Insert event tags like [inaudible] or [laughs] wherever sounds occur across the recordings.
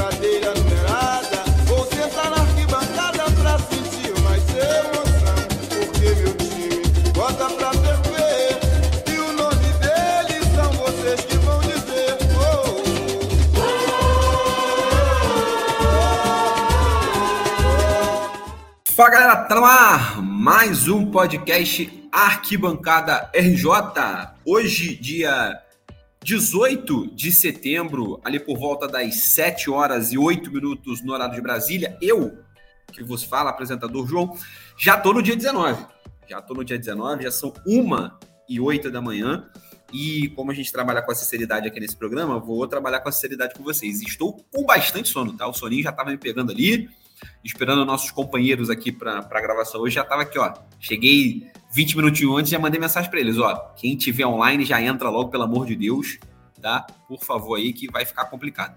numerada. Na arquibancada pra sentir mais. Porque meu time bota pra ferver. E o nome são vocês que vão dizer. Fala galera, tá no ar mais um podcast Arquibancada RJ. Hoje, dia 18 de setembro, ali por volta das 7 horas e 8 minutos no horário de Brasília, eu, que vos fala, apresentador João, já tô no dia 19. Já tô no dia 19, já são 1 e 8 da manhã. E como a gente trabalha com a sinceridade aqui nesse programa, vou trabalhar com a sinceridade com vocês. Estou com bastante sono, tá? O soninho já tava me pegando ali, esperando nossos companheiros aqui para a gravação. Hoje já tava aqui, ó. Cheguei 20 minutinhos antes e já mandei mensagem para eles, ó. Quem tiver online já entra logo, pelo amor de Deus, tá? Por favor aí, que vai ficar complicado.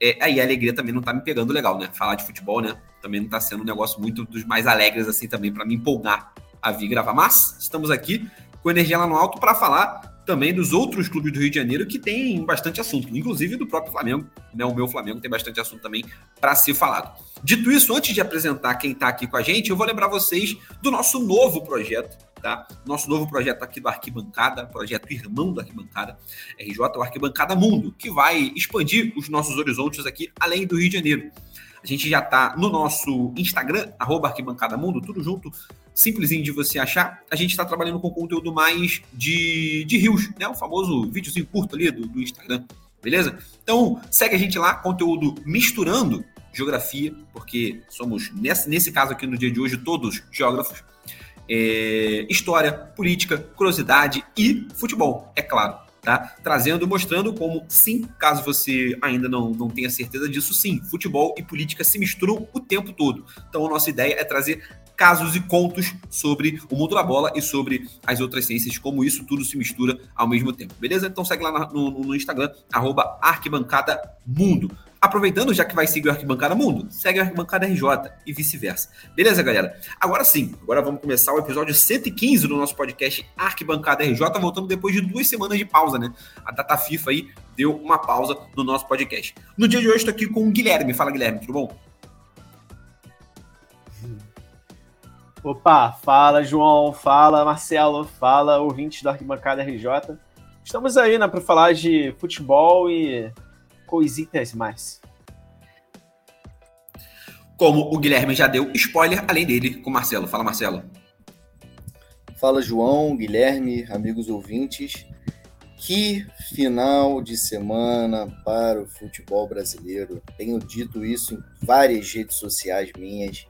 É, aí a alegria também não tá me pegando legal, né? Falar de futebol, né? Também não tá sendo um negócio muito dos mais alegres assim também para me empolgar a vir gravar. Mas estamos aqui com energia lá no alto para falar também dos outros clubes do Rio de Janeiro que tem bastante assunto, inclusive do próprio Flamengo, né? O meu Flamengo tem bastante assunto também para ser falado. Dito isso, antes de apresentar quem está aqui com a gente, eu vou lembrar vocês do nosso novo projeto, tá? Nosso novo projeto aqui do Arquibancada, projeto irmão do Arquibancada, RJ, o Arquibancada Mundo, que vai expandir os nossos horizontes aqui além do Rio de Janeiro. A gente já está no nosso Instagram, arroba Arquibancada Mundo, tudo junto, simplesinho de você achar. A gente está trabalhando com conteúdo mais de, de rios, né? O famoso videozinho curto ali do, do Instagram, beleza? Então, segue a gente lá, conteúdo misturando geografia, porque somos, nesse, nesse caso aqui no dia de hoje, todos geógrafos. É, história, política, curiosidade e futebol, é claro tá? Trazendo, mostrando como, sim, caso você ainda não, não tenha certeza disso, sim, futebol e política se misturam o tempo todo. Então, a nossa ideia é trazer casos e contos sobre o mundo da bola e sobre as outras ciências, como isso tudo se mistura ao mesmo tempo. Beleza? Então segue lá no, no Instagram, arroba Arquibancada Mundo. Aproveitando, já que vai seguir o Arquibancada Mundo, segue o Arquibancada RJ e vice-versa. Beleza, galera? Agora sim, agora vamos começar o episódio 115 do nosso podcast Arquibancada RJ, voltando depois de duas semanas de pausa, né? A data FIFA aí deu uma pausa no nosso podcast. No dia de hoje, estou aqui com o Guilherme. Fala, Guilherme, tudo bom? Opa, fala João, fala Marcelo, fala ouvintes da Arquibancada RJ. Estamos aí né, para falar de futebol e coisitas mais. Como o Guilherme já deu spoiler, além dele, com o Marcelo. Fala, Marcelo. Fala, João, Guilherme, amigos ouvintes. Que final de semana para o futebol brasileiro. Tenho dito isso em várias redes sociais minhas.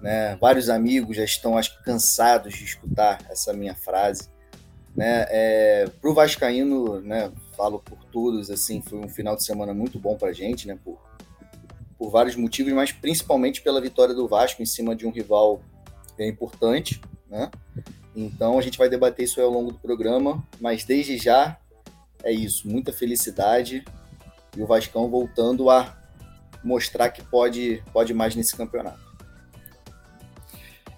Né? Vários amigos já estão, acho que, cansados de escutar essa minha frase. Né? É, para o Vascaíno, né, falo por todos, assim, foi um final de semana muito bom para a gente, né, por, por vários motivos, mas principalmente pela vitória do Vasco em cima de um rival bem importante. Né? Então a gente vai debater isso ao longo do programa, mas desde já é isso, muita felicidade e o Vascão voltando a mostrar que pode, pode mais nesse campeonato.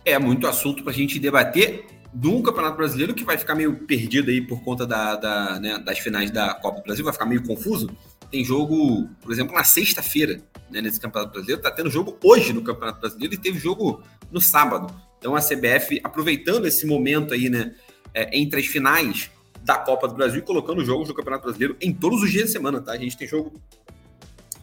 É muito assunto para a gente debater um Campeonato Brasileiro que vai ficar meio perdido aí por conta da, da né, das finais da Copa do Brasil, vai ficar meio confuso. Tem jogo, por exemplo, na sexta-feira, né, nesse Campeonato Brasileiro, tá tendo jogo hoje no Campeonato Brasileiro e teve jogo no sábado. Então a CBF, aproveitando esse momento aí, né, é, entre as finais da Copa do Brasil e colocando jogos do Campeonato Brasileiro em todos os dias de semana, tá? A gente tem jogo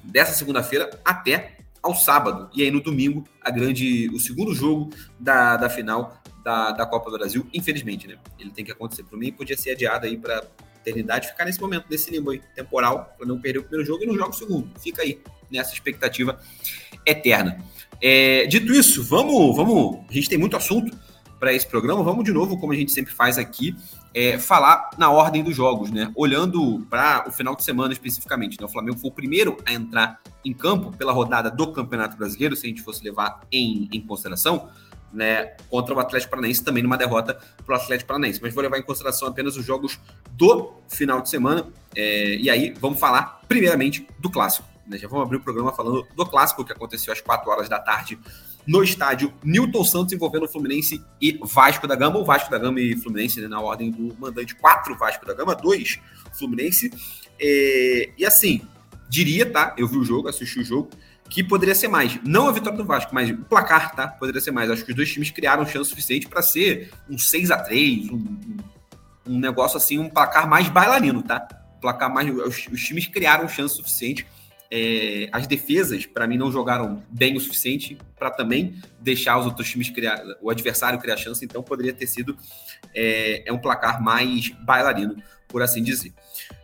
dessa segunda-feira até ao sábado. E aí no domingo, a grande, o segundo jogo da, da final da, da Copa do Brasil, infelizmente, né? Ele tem que acontecer. Para mim, podia ser adiado aí para eternidade, ficar nesse momento, nesse limbo aí, temporal, para não perder o primeiro jogo e não joga o segundo. Fica aí nessa expectativa eterna. É, dito isso, vamos, vamos. A gente tem muito assunto para esse programa. Vamos de novo, como a gente sempre faz aqui, é, falar na ordem dos jogos, né? Olhando para o final de semana especificamente. Né? O Flamengo foi o primeiro a entrar em campo pela rodada do Campeonato Brasileiro, se a gente fosse levar em, em consideração, né? Contra o Atlético Paranaense, também numa derrota para o Atlético Paranaense. Mas vou levar em consideração apenas os jogos do final de semana. É, e aí, vamos falar primeiramente do clássico. Né? Já vamos abrir o programa falando do clássico que aconteceu às 4 horas da tarde no estádio Newton Santos, envolvendo Fluminense e Vasco da Gama, ou Vasco da Gama e Fluminense, né, na ordem do mandante, quatro Vasco da Gama, dois Fluminense. É, e assim, diria, tá? Eu vi o jogo, assisti o jogo, que poderia ser mais. Não a vitória do Vasco, mas o placar, tá? Poderia ser mais. Acho que os dois times criaram chance suficiente para ser um 6 a 3 um, um negócio assim, um placar mais bailarino, tá? Placar mais. Os, os times criaram chance suficiente. É, as defesas, para mim, não jogaram bem o suficiente para também deixar os outros times criar, o adversário criar chance, então poderia ter sido é, é um placar mais bailarino, por assim dizer.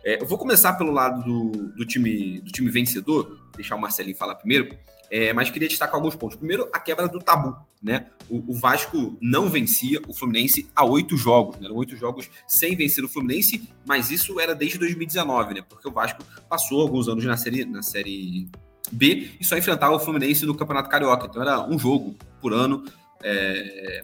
É, eu vou começar pelo lado do, do, time, do time vencedor, deixar o Marcelinho falar primeiro, é, mas queria destacar alguns pontos. Primeiro, a quebra do tabu. Né? O, o Vasco não vencia o Fluminense há oito jogos. Né? Eram oito jogos sem vencer o Fluminense, mas isso era desde 2019, né? porque o Vasco passou alguns anos na série, na série B e só enfrentava o Fluminense no Campeonato Carioca. Então era um jogo por ano. É,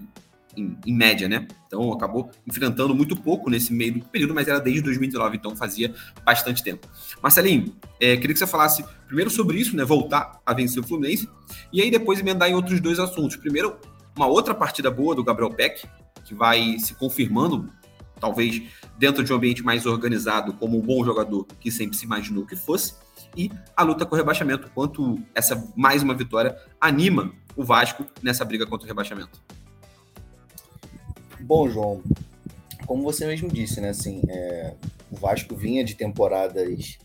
em, em, média, né? Então acabou enfrentando muito pouco nesse meio do período, mas era desde 2019, então fazia bastante tempo. Marcelinho, é, queria que você falasse primeiro sobre isso, né? Voltar a vencer o Fluminense, e aí depois emendar em outros dois assuntos. Primeiro, uma outra partida boa do Gabriel Peck, que vai se confirmando, talvez dentro de um ambiente mais organizado, como um bom jogador que sempre se imaginou que fosse, e a luta com o rebaixamento, quanto essa mais uma vitória anima o Vasco nessa briga contra o rebaixamento. Bom, João, como você mesmo disse, né? Assim, é, o Vasco vinha de temporadas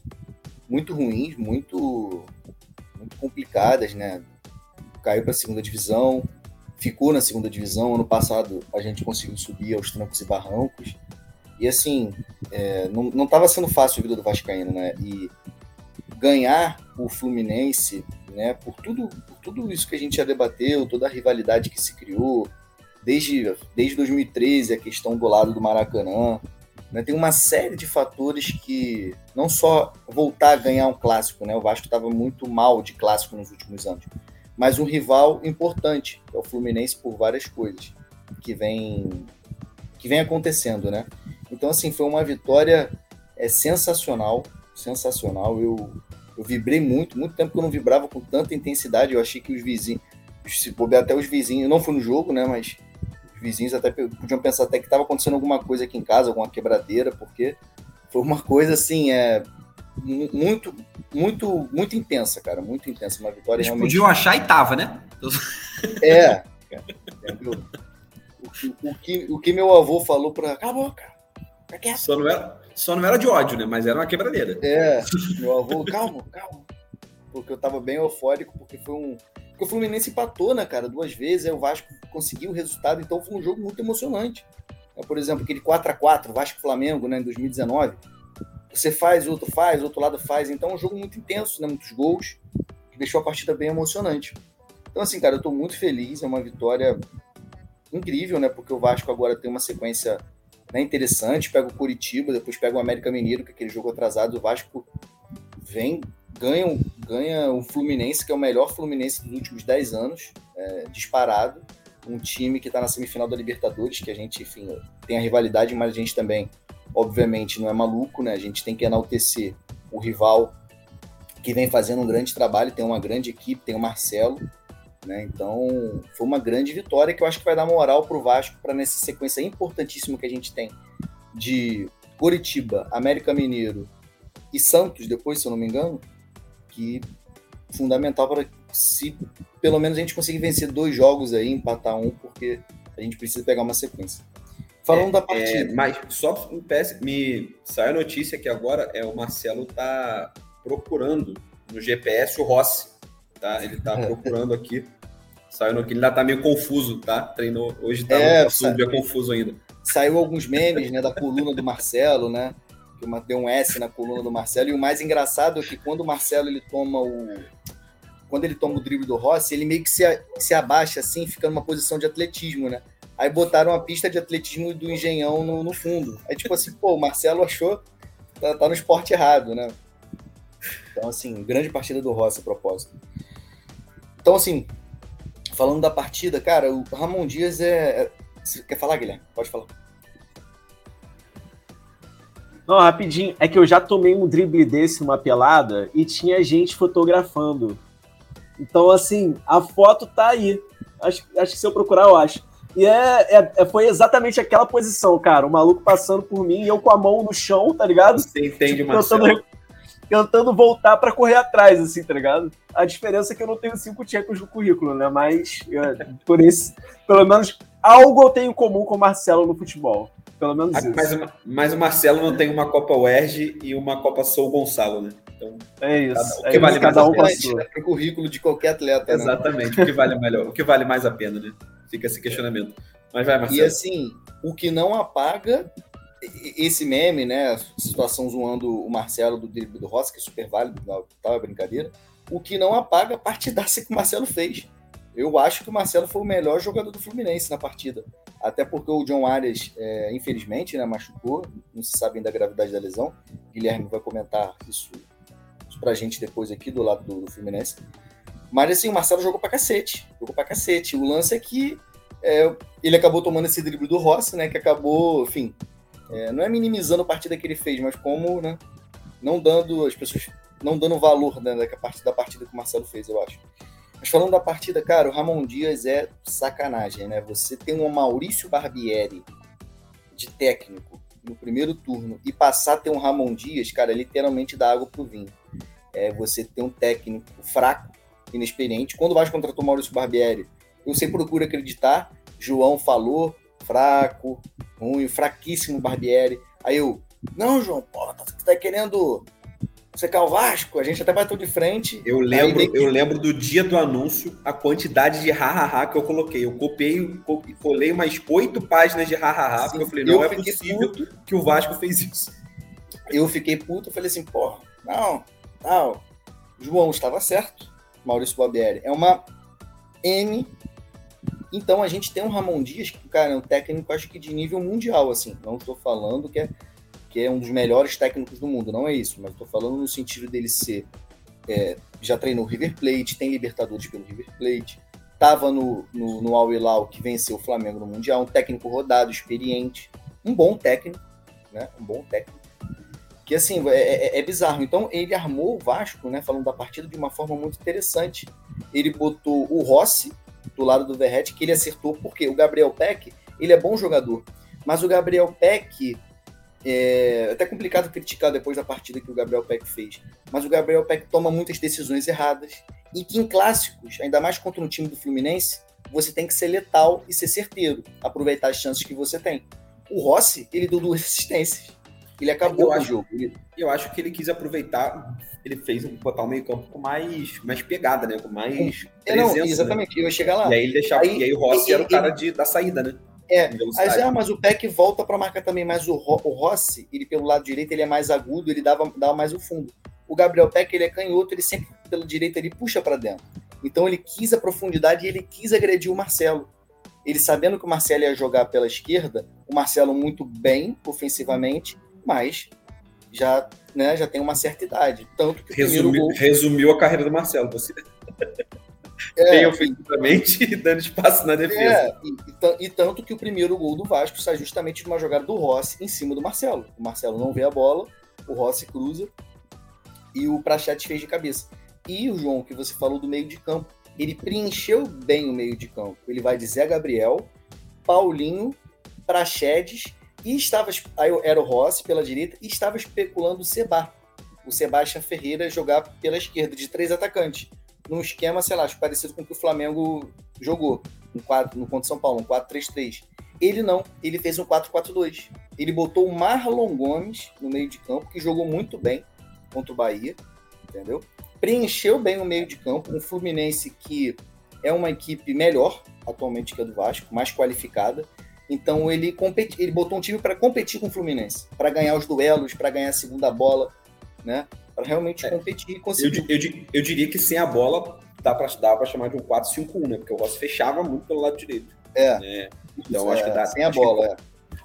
muito ruins, muito, muito complicadas, né? Caiu para a segunda divisão, ficou na segunda divisão. Ano passado a gente conseguiu subir aos trancos e barrancos. E assim, é, não estava sendo fácil a vida do Vascaíno, né? E ganhar o Fluminense, né? Por tudo, por tudo isso que a gente já debateu, toda a rivalidade que se criou, desde, desde 2013, a questão do lado do Maracanã. Né? Tem uma série de fatores que não só voltar a ganhar um clássico, né? o Vasco estava muito mal de clássico nos últimos anos, mas um rival importante, que é o Fluminense, por várias coisas que vem, que vem acontecendo. Né? Então, assim, foi uma vitória é, sensacional, sensacional. Eu, eu vibrei muito, muito tempo que eu não vibrava com tanta intensidade. Eu achei que os vizinhos, se bobear até os vizinhos, não foi no jogo, né? Mas vizinhos até podiam pensar até que estava acontecendo alguma coisa aqui em casa, alguma quebradeira, porque foi uma coisa assim, é muito, muito, muito intensa, cara, muito intensa, uma vitória Eles realmente... podiam achar e tava, né? É? [laughs] O, o, que, o que meu avô falou para acabou, cara. Só não, era, só não era de ódio, né? Mas era uma quebradeira. É, meu avô, calma, calma. Porque eu tava bem eufórico, porque foi um, porque o Fluminense empatou, né, cara, duas vezes, aí o Vasco conseguiu o resultado, então foi um jogo muito emocionante. É, por exemplo, aquele 4 a 4 Vasco-Flamengo, né, em 2019. Você faz, o outro faz, o outro lado faz. Então é um jogo muito intenso, né, muitos gols, que deixou a partida bem emocionante. Então, assim, cara, eu tô muito feliz, é uma vitória incrível, né, porque o Vasco agora tem uma sequência né, interessante, pega o Curitiba, depois pega o América Mineiro, que é aquele jogo atrasado, o Vasco vem ganha, ganha o Fluminense, que é o melhor Fluminense dos últimos 10 anos, é, disparado. Um time que está na semifinal da Libertadores, que a gente, enfim, tem a rivalidade, mas a gente também, obviamente, não é maluco, né? A gente tem que enaltecer o rival que vem fazendo um grande trabalho, tem uma grande equipe, tem o Marcelo, né? Então, foi uma grande vitória que eu acho que vai dar moral para o Vasco para nessa sequência importantíssima que a gente tem de Curitiba, América Mineiro e Santos, depois, se eu não me engano, que fundamental para se pelo menos a gente conseguir vencer dois jogos aí, empatar um, porque a gente precisa pegar uma sequência. Falando é, da partida. É, mas só me sai a notícia que agora é o Marcelo tá procurando no GPS o Rossi, tá? Ele tá [laughs] procurando aqui. Saiu no que ele ainda tá meio confuso, tá? Treinou hoje tá é, um dia confuso ainda. Saiu alguns memes, né, da coluna do Marcelo, né? Que deu um S na coluna do Marcelo. E o mais engraçado é que quando o Marcelo ele toma o. Quando ele toma o drible do Rossi, ele meio que se, se abaixa assim, fica numa posição de atletismo, né? Aí botaram a pista de atletismo do Engenhão no, no fundo. Aí, tipo assim, pô, o Marcelo achou. Tá, tá no esporte errado, né? Então, assim, grande partida do Rossi a propósito. Então, assim, falando da partida, cara, o Ramon Dias é. é quer falar, Guilherme? Pode falar. Não, rapidinho. É que eu já tomei um drible desse, uma pelada, e tinha gente fotografando. Então, assim, a foto tá aí. Acho, acho que se eu procurar, eu acho. E é, é, é, foi exatamente aquela posição, cara. O maluco passando por mim e eu com a mão no chão, tá ligado? Você entende, tipo. Tentando, tentando voltar para correr atrás, assim, tá ligado? A diferença é que eu não tenho cinco Champions no currículo, né? Mas é, por isso, pelo menos algo eu tenho em comum com o Marcelo no futebol. Pelo menos Ah, isso. Mas, mas o Marcelo não tem uma Copa UERJ e uma Copa Sou Gonçalo, né? Então, É isso. Cada- o é que isso, vale cada mais um com a sua. né, pro currículo de qualquer atleta, né? exatamente. O que vale melhor? O que vale mais a pena, né? Fica esse questionamento. Mas vai, E Marcelo. assim, o que não apaga e- esse meme, né? A situação zoando o Marcelo do drible do Rossi, que é super válido, não, tava brincadeira. O que não apaga a partidaça que o Marcelo fez. Eu acho que o Marcelo foi o melhor jogador do Fluminense na partida. Até porque o John Arias, é, infelizmente, né, machucou. Não se sabe ainda a gravidade da lesão. Guilherme vai comentar isso, isso pra gente depois aqui do lado do, do Fluminense. Mas assim, o Marcelo jogou pra cacete. Jogou pra cacete. O lance é que é, ele acabou tomando esse drible do Rossi, né? Que acabou, enfim, é, não é minimizando a partida que ele fez, mas como, né? Não dando as pessoas, não dando valor né, partida, da partida que o Marcelo fez, eu acho. Mas falando da partida, cara, o Ramon Dias é sacanagem, né? Você tem um Maurício Barbieri de técnico no primeiro turno e passar a ter um Ramon Dias, cara, literalmente dá água pro vinho. É, você tem um técnico fraco, inexperiente. Quando Vasco contratou o Maurício Barbieri, eu sempre procuro acreditar. João falou, fraco, ruim, fraquíssimo Barbieri. Aí eu, não, João, pô, tá, tá querendo secar o Vasco? A gente até bateu de frente. Eu lembro, eu lembro do dia do anúncio, a quantidade de ha-ha-ha que eu coloquei. Eu copiei co- e colei umas oito páginas de ha-ha-ha, porque eu falei, não Eu é possível que o Vasco fez isso. eu fiquei puto, eu falei assim, pô, não, não. João estava certo, Maurício Barbieri. É uma M. Então a gente tem um Ramon Dias, que, cara, é um técnico, acho que de nível mundial, assim. Não estou falando que é, que é um dos melhores técnicos do mundo, não é isso, mas estou falando no sentido dele ser. é, já treinou River Plate, tem Libertadores pelo River Plate, estava no, no, no Al Hilal, que venceu o Flamengo no Mundial, um técnico rodado, experiente, um bom técnico, né? Um bom técnico que assim, é, é- é bizarro. Então, ele armou o Vasco, né, falando da partida, de uma forma muito interessante. Ele botou o Rossi do lado do Verrete, que ele acertou, porque o Gabriel Peck, ele é bom jogador, mas o Gabriel Peck, é até complicado criticar depois da partida que o Gabriel Peck fez, mas o Gabriel Peck toma muitas decisões erradas, e que em clássicos, ainda mais contra um time do Fluminense, você tem que ser letal e ser certeiro, aproveitar as chances que você tem. O Rossi, ele deu duas assistências. Ele acabou Eu com o acho- jogo. Ele- Eu acho que ele quis aproveitar, ele fez botar o meio campo com mais, mais pegada, né? Com mais É, não, presença, né? exatamente, eu ia chegar lá. E aí ele deixava, Aí- e aí o Rossi era o cara de, da saída, né? É. Mas, ah, mas o Peck volta para marcar também, mas o, Ro- o Rossi, ele pelo lado direito, ele é mais agudo, ele dava, dava mais o fundo. O Gabriel Peck, ele é canhoto, ele sempre pelo direito ele puxa para dentro. Então ele quis a profundidade e ele quis agredir o Marcelo. Ele sabendo que o Marcelo ia jogar pela esquerda, o Marcelo muito bem ofensivamente, mas já, né, já tem uma certa idade. Tanto que Resumiu, gol resumiu a carreira do Marcelo. Você é, bem ofensivamente e [laughs] dando espaço na defesa. É, e, e tan- tanto que o primeiro gol do Vasco sai justamente de uma jogada do Rossi em cima do Marcelo. O Marcelo não vê a bola, o Rossi cruza e o Prachete fez de cabeça. E o João, que você falou do meio de campo, ele preencheu bem o meio de campo. Ele vai de Zé Gabriel, Paulinho, Prachedes e estava. Aí era o Rossi pela direita e estava especulando o Seba. O Sebastião Ferreira jogar pela esquerda, de três atacantes. Num esquema, sei lá, parecido com o que o Flamengo jogou no, quadro, no contra São Paulo, um 4-3-3. Ele não, ele fez um 4-4-2. Ele botou o Marlon Gomes no meio de campo, que jogou muito bem contra o Bahia, entendeu? Preencheu bem o meio de campo, um Fluminense que é uma equipe melhor atualmente que a do Vasco, mais qualificada. Então ele, competi ele botou um time para competir com o Fluminense, para ganhar os duelos, para ganhar a segunda bola, né? Para realmente É. competir e Eu, conseguir. eu, di- eu diria que sem a bola dá pra, dá pra chamar de um 4-5-1, né? Porque o Rossi fechava muito pelo lado direito. É. né? Então acho que dá. sem a acho que- bola, é.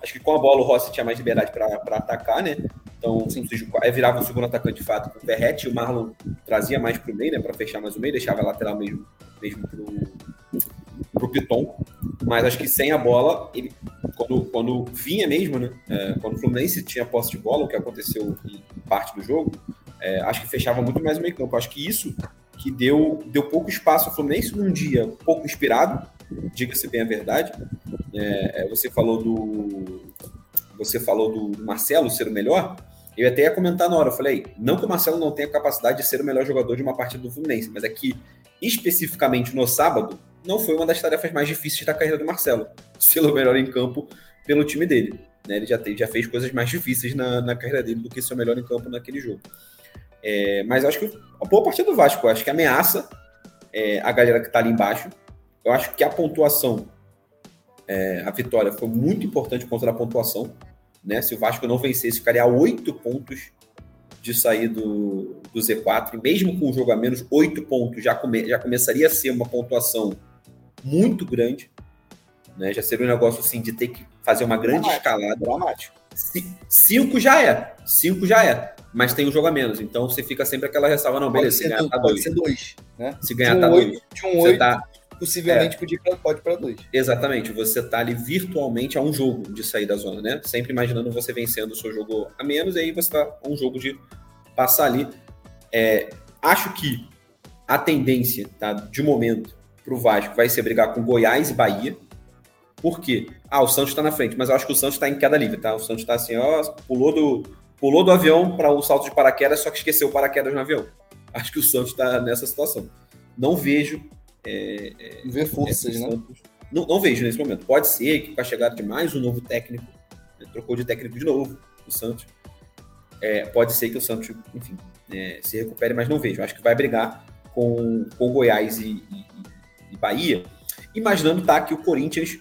Acho que com a bola o Rossi tinha mais liberdade para atacar, né? Então, Sim. seja, virava o segundo atacante de fato com o Verrete, o Marlon trazia mais pro meio, né? Para fechar mais o meio, deixava a lateral mesmo, mesmo pro, pro Piton. Mas acho que sem a bola, ele, quando, quando vinha mesmo, né? É, quando o Fluminense tinha posse de bola, o que aconteceu em parte do jogo, é, acho que fechava muito mais o meio campo. Acho que isso que deu, deu pouco espaço ao Fluminense num dia pouco inspirado, diga-se bem a verdade. É, é, você falou do você falou do Marcelo ser o melhor. Eu até ia comentar na hora, eu falei, não que o Marcelo não tenha capacidade de ser o melhor jogador de uma partida do Fluminense, mas é que, especificamente no sábado, não foi uma das tarefas mais difíceis da carreira do Marcelo, ser o melhor em campo pelo time dele. Né? Ele já, te, já fez coisas mais difíceis na, na carreira dele do que ser o melhor em campo naquele jogo. É, mas acho que a boa partida do Vasco, acho que ameaça é, a galera que está ali embaixo. Eu acho que a pontuação, é, a vitória foi muito importante contra a pontuação. Né? Se o Vasco não vencesse, ficaria a oito pontos de sair do, do Z4. E mesmo com o jogo a menos, oito pontos já, come, já começaria a ser uma pontuação muito grande. Né? Já seria um negócio assim de ter que fazer uma grande dramático, escalada. Dramático. Cinco já é. Cinco já é. Mas tem um jogo a menos. Então você fica sempre aquela ressalva, não, beleza, se ganhar tá dois. Pode ser dois. Né? Se ganhar um tá 8, dois. De um oito, tá... possivelmente é. pode, pode para dois. Exatamente. Você tá ali virtualmente a um jogo de sair da zona, né? Sempre imaginando você vencendo o seu jogo a menos, e aí você tá a um jogo de passar ali. É, acho que a tendência, tá, de momento, para o Vasco vai ser brigar com Goiás e Bahia. Por quê? Ah, o Santos está na frente, mas eu acho que o Santos está em queda livre, tá? O Santos está assim, ó, pulou do, pulou do avião para o um salto de paraquedas, só que esqueceu o paraquedas no avião. [laughs] Acho que o Santos está nessa situação. Não vejo. É, é, Ver forças, né? Não, não, vejo nesse momento. Pode ser que com a chegada de mais um novo técnico, né, trocou de técnico de novo o Santos. É, pode ser que o Santos, enfim, é, se recupere, mas não vejo. Acho que vai brigar com, com Goiás e, e, e Bahia, imaginando tá, que o Corinthians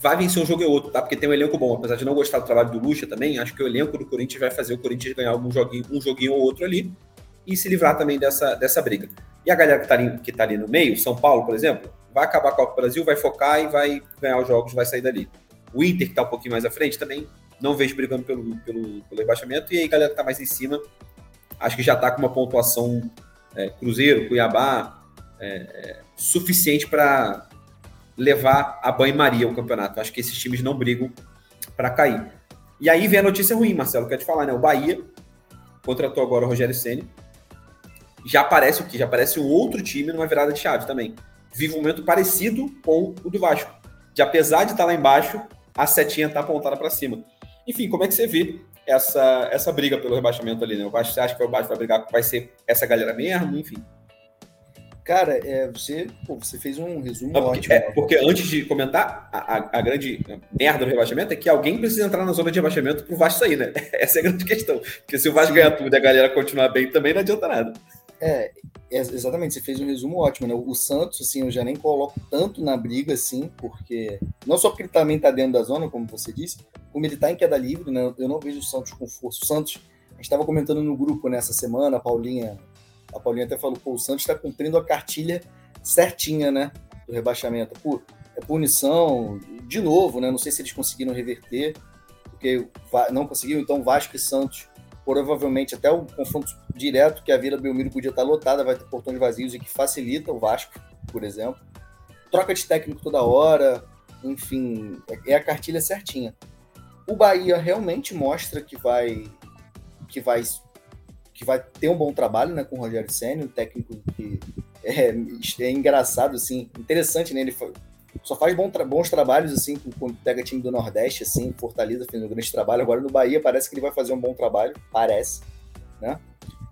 vai vencer um jogo ou outro, tá? Porque tem um elenco bom. Apesar de não gostar do trabalho do Lucha também, acho que o elenco do Corinthians vai fazer o Corinthians ganhar algum joguinho, um joguinho ou outro ali e se livrar também dessa, dessa briga. E a galera que está ali, que tá ali no meio, São Paulo, por exemplo, vai acabar a Copa do Brasil, vai focar e vai ganhar os jogos, vai sair dali. O Inter, que está um pouquinho mais à frente, também não vejo brigando pelo, pelo, pelo rebaixamento. E aí, galera que está mais em cima, acho que já está com uma pontuação é, Cruzeiro, Cuiabá, é, é, suficiente para levar a banho-maria o campeonato. Acho que esses times não brigam para cair. E aí vem a notícia ruim, Marcelo, quer te falar, né? O Bahia contratou agora o Rogério Ceni. Já aparece o que? Já aparece um outro time numa virada de chave também. Vive um momento parecido com o do Vasco. De apesar de estar lá embaixo, a setinha está apontada para cima. Enfim, como é que você vê essa, essa briga pelo rebaixamento ali, né? O Vasco, você acha que o Vasco vai brigar, vai ser essa galera mesmo? Enfim. Cara, é, você, pô, você fez um resumo Não, porque, ótimo. É, porque antes de comentar, a, a, grande merda do rebaixamento é que alguém precisa entrar na zona de rebaixamento pro Vasco sair, né? [laughs] Essa é a grande questão. Porque se o Vasco ganhar tudo e a galera continuar bem, também não adianta nada. É, é, exatamente, você fez um resumo ótimo, né? O Santos, assim, eu já nem coloco tanto na briga, assim, porque. Não só porque ele também tá dentro da zona, como você disse, como ele tá em queda livre, né? Eu não vejo o Santos com força. O Santos, a gente estava comentando no grupo nessa semana, a Paulinha a Paulinha até falou, pô, o Santos está cumprindo a cartilha certinha, né? Do rebaixamento. Pô, é punição, de novo, né? Não sei se eles conseguiram reverter, porque não conseguiram, então Vasco e Santos, provavelmente até o confronto direto, que a Vila Belmiro podia estar lotada, vai ter portões vazios e que facilita o Vasco, por exemplo. Troca de técnico toda hora, enfim, é a cartilha certinha. O Bahia realmente mostra que vai que vai que vai ter um bom trabalho né, com o Rogério Senna, um técnico que é, é engraçado, assim, interessante, né? Ele só faz bom tra bons trabalhos, assim, quando pega time do Nordeste, assim, Fortaleza fez um grande trabalho. Agora no Bahia parece que ele vai fazer um bom trabalho, parece, né?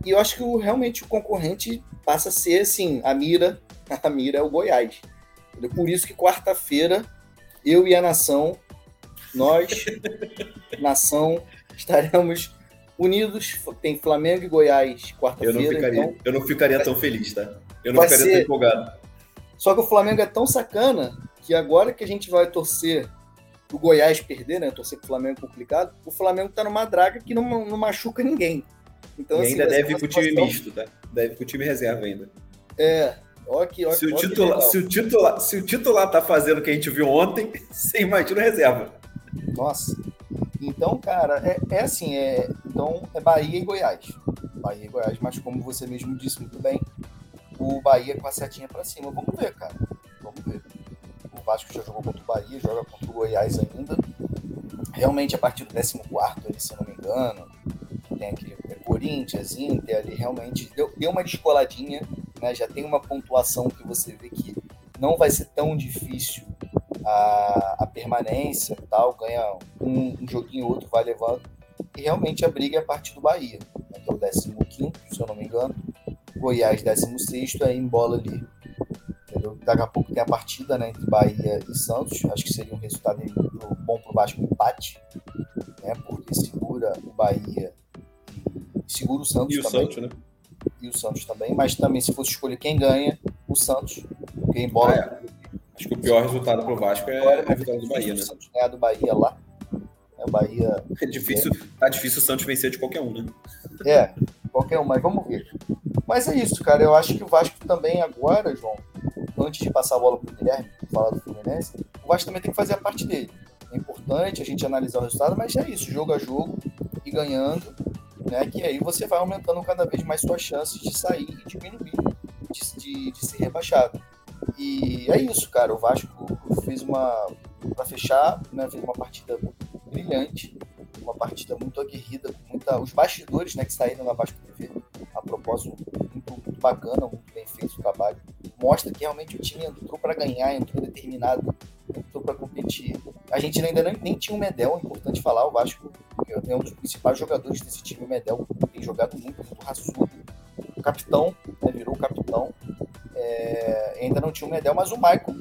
E eu acho que o, realmente o concorrente passa a ser, assim, a mira, [laughs] a mira é o Goiás. Por isso que quarta-feira, eu e a Nação, nós, [laughs] Nação, estaremos unidos. Tem Flamengo e Goiás quarta-feira. Eu não ficaria, então, eu não ficaria tão feliz, tá? Eu não ficaria ser... tão empolgado. Só que o Flamengo é tão sacana que agora que a gente vai torcer o Goiás perder, né? Torcer pro Flamengo complicado, o Flamengo tá numa draga que não, não machuca ninguém. Então, e assim, ainda deve ir com o time misto, tá? Deve ir com o time reserva ainda. É, ó que, ó, se, o titular, se, o titular, se o titular tá fazendo o que a gente viu ontem, [laughs] você imagina reserva. Nossa. Então, cara, é, é assim, é, então é Bahia e Goiás. Bahia e Goiás, mas como você mesmo disse muito bem, o Bahia com a setinha para cima. Vamos ver, cara. Vamos ver. O Vasco já jogou contra o Bahia, joga contra o Goiás ainda. Realmente, a partir do 14, ali, se eu não me engano, tem aquele é Corinthians, Inter ali, realmente deu, deu uma descoladinha, né? Já tem uma pontuação que você vê que não vai ser tão difícil a, a permanência e tal, ganha um, um joguinho outro, vai levando. e realmente a briga é a partir do Bahia, né, que é o 15, se eu não me engano. Goiás, 16, aí embola ali. Entendeu? Daqui a pouco tem a partida né, entre Bahia e Santos. Acho que seria um resultado bom para o Vasco, um empate, né, porque segura o Bahia e segura o Santos e o também. Santos, né? E o Santos também, mas também se fosse escolher quem ganha, o Santos, porque embora. Ah, é. Acho que o pior resultado para o Vasco é a vitória do Bahia, né? O Santos ganhar do Bahia lá. É o Bahia. [laughs] É difícil, tá difícil o Santos vencer de qualquer um, né? É, qualquer um, mas vamos ver. Mas é isso, cara. Eu acho que o Vasco também agora, João, antes de passar a bola para o Guilherme, falar do Fluminense, o Vasco também tem que fazer a parte dele. É importante a gente analisar o resultado, mas é isso, jogo a jogo e ganhando, né? Que aí você vai aumentando cada vez mais suas chances de sair e diminuir, de, de, de ser rebaixado. E é isso, cara. O Vasco fez uma. para fechar, né? Fez uma partida brilhante, uma partida muito aguerrida, muita. Os bastidores né, que saíram na Vasco TV, a propósito, muito, muito bacana, muito bem feito o trabalho. Mostra que realmente o time entrou para ganhar, entrou determinado, entrou para competir. A gente ainda nem, nem tinha o Medel, é importante falar, o Vasco é um dos principais jogadores desse time, o Medel, tem jogado muito, muito raçudo. O capitão, né, virou o capitão. É, ainda não tinha o Medel, mas o Maicon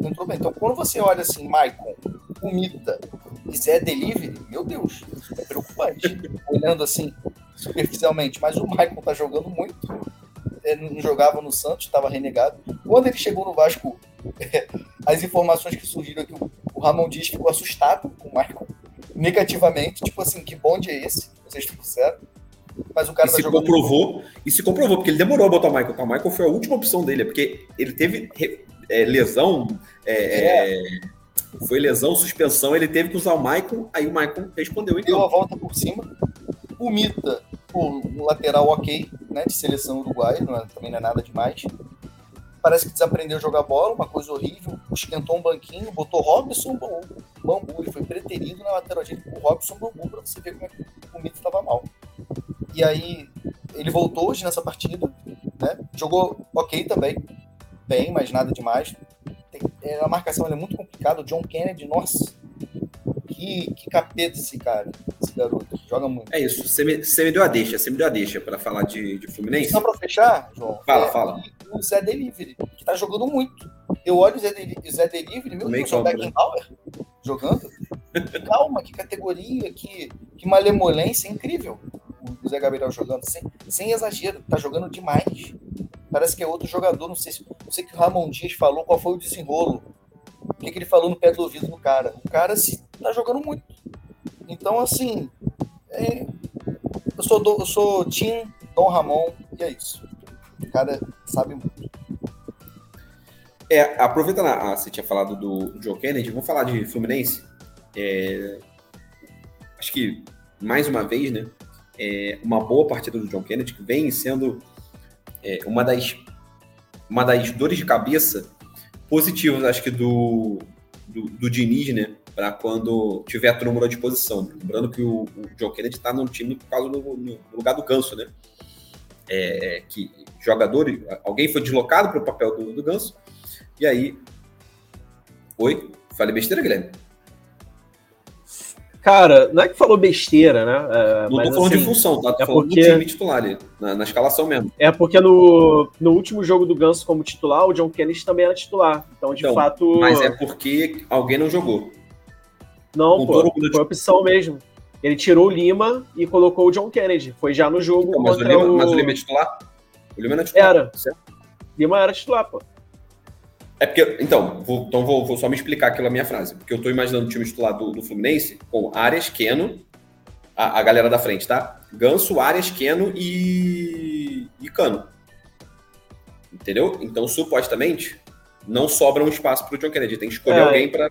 entrou bem. Então, quando você olha assim, Maicon, o Mita e Zé Delivery, meu Deus, é preocupante. [laughs] Olhando assim, superficialmente. Mas o Maicon tá jogando muito. Ele não jogava no Santos, estava renegado. Quando ele chegou no Vasco, as informações que surgiram aqui, o Ramon Dias ficou assustado com o Maicon, negativamente. Tipo assim, que bonde é esse? Vocês ficam certo? Mas o cara e tá se jogando comprovou, e se comprovou, porque ele demorou a botar o Michael. O Michael foi a última opção dele, é porque ele teve é, lesão, é, é. foi lesão, suspensão, ele teve que usar o Michael, aí o Michael respondeu então. Deu a volta por cima. O Mita, pô, um lateral ok, né, de seleção uruguaia, não é, também não é nada demais. Parece que desaprendeu a jogar bola, uma coisa horrível. Esquentou um banquinho, botou Robson Bambu. Ele foi preterido na lateral direita por Robson Bambu para você ver como é que o Mita estava mal. E aí ele voltou hoje nessa partida, né? Jogou ok também, bem, mas nada demais. Tem, é, a marcação é muito complicada. O John Kennedy, nossa, que, que capeta esse cara, esse garoto. Joga muito. É isso, você me, você me deu a deixa, você me deu a deixa para falar de, de Fluminense. Só para fechar, João. Fala, é, fala. O Zé Delivery, que tá jogando muito. Eu olho o Zé, o Zé Delivery, meu Deus, é o campo, Beckenbauer jogando. Calma, que categoria, que, que malemolência incrível. O Zé Gabriel jogando, sem, sem exagero, tá jogando demais. Parece que é outro jogador, não sei se não sei que o Ramon Dias falou, qual foi o desenrolo. O que, que ele falou no pé do ouvido do cara. O cara se, tá jogando muito. Então, assim, é, eu, sou do, eu sou Tim Dom Ramon e é isso. O cara sabe muito. É, aproveitando, a, você tinha falado do Joe Kennedy, vamos falar de Fluminense. É, acho que, mais uma vez, né, é, uma boa partida do John Kennedy, que vem sendo é, uma, das, uma das dores de cabeça positivas, acho que, do, do, do Diniz, né, para quando tiver a turma à disposição. Lembrando que o, o John Kennedy está no time por causa do no lugar do Ganso, né? É, que jogador, alguém foi deslocado para o papel do, do Ganso, e aí. Oi? Falei besteira, Guilherme? Cara, não é que falou besteira, né? É, não mas, tô falando assim, de função, tá? Tô é falando porque- do time titular ali, na, na escalação mesmo. É porque no, no último jogo do Ganso como titular, o John Kennedy também era titular. Então, de Então, fato. Mas é porque alguém não jogou. Não, com pô, foi opção mesmo. Ele tirou o Lima e colocou o John Kennedy. Foi já no jogo Então, mas, o Lima, o. mas o Lima é titular? O Lima não é titular. Era. certo? Lima era titular, pô. É porque, então, vou, então vou, vou só me explicar aquela minha frase. Porque eu tô imaginando o time titular do, do Fluminense com Arias, Keno, a, a galera da frente, tá? Ganso, Arias, Keno e, e Cano. Entendeu? Então, supostamente, não sobra um espaço pro John Kennedy. Tem que escolher É. alguém pra.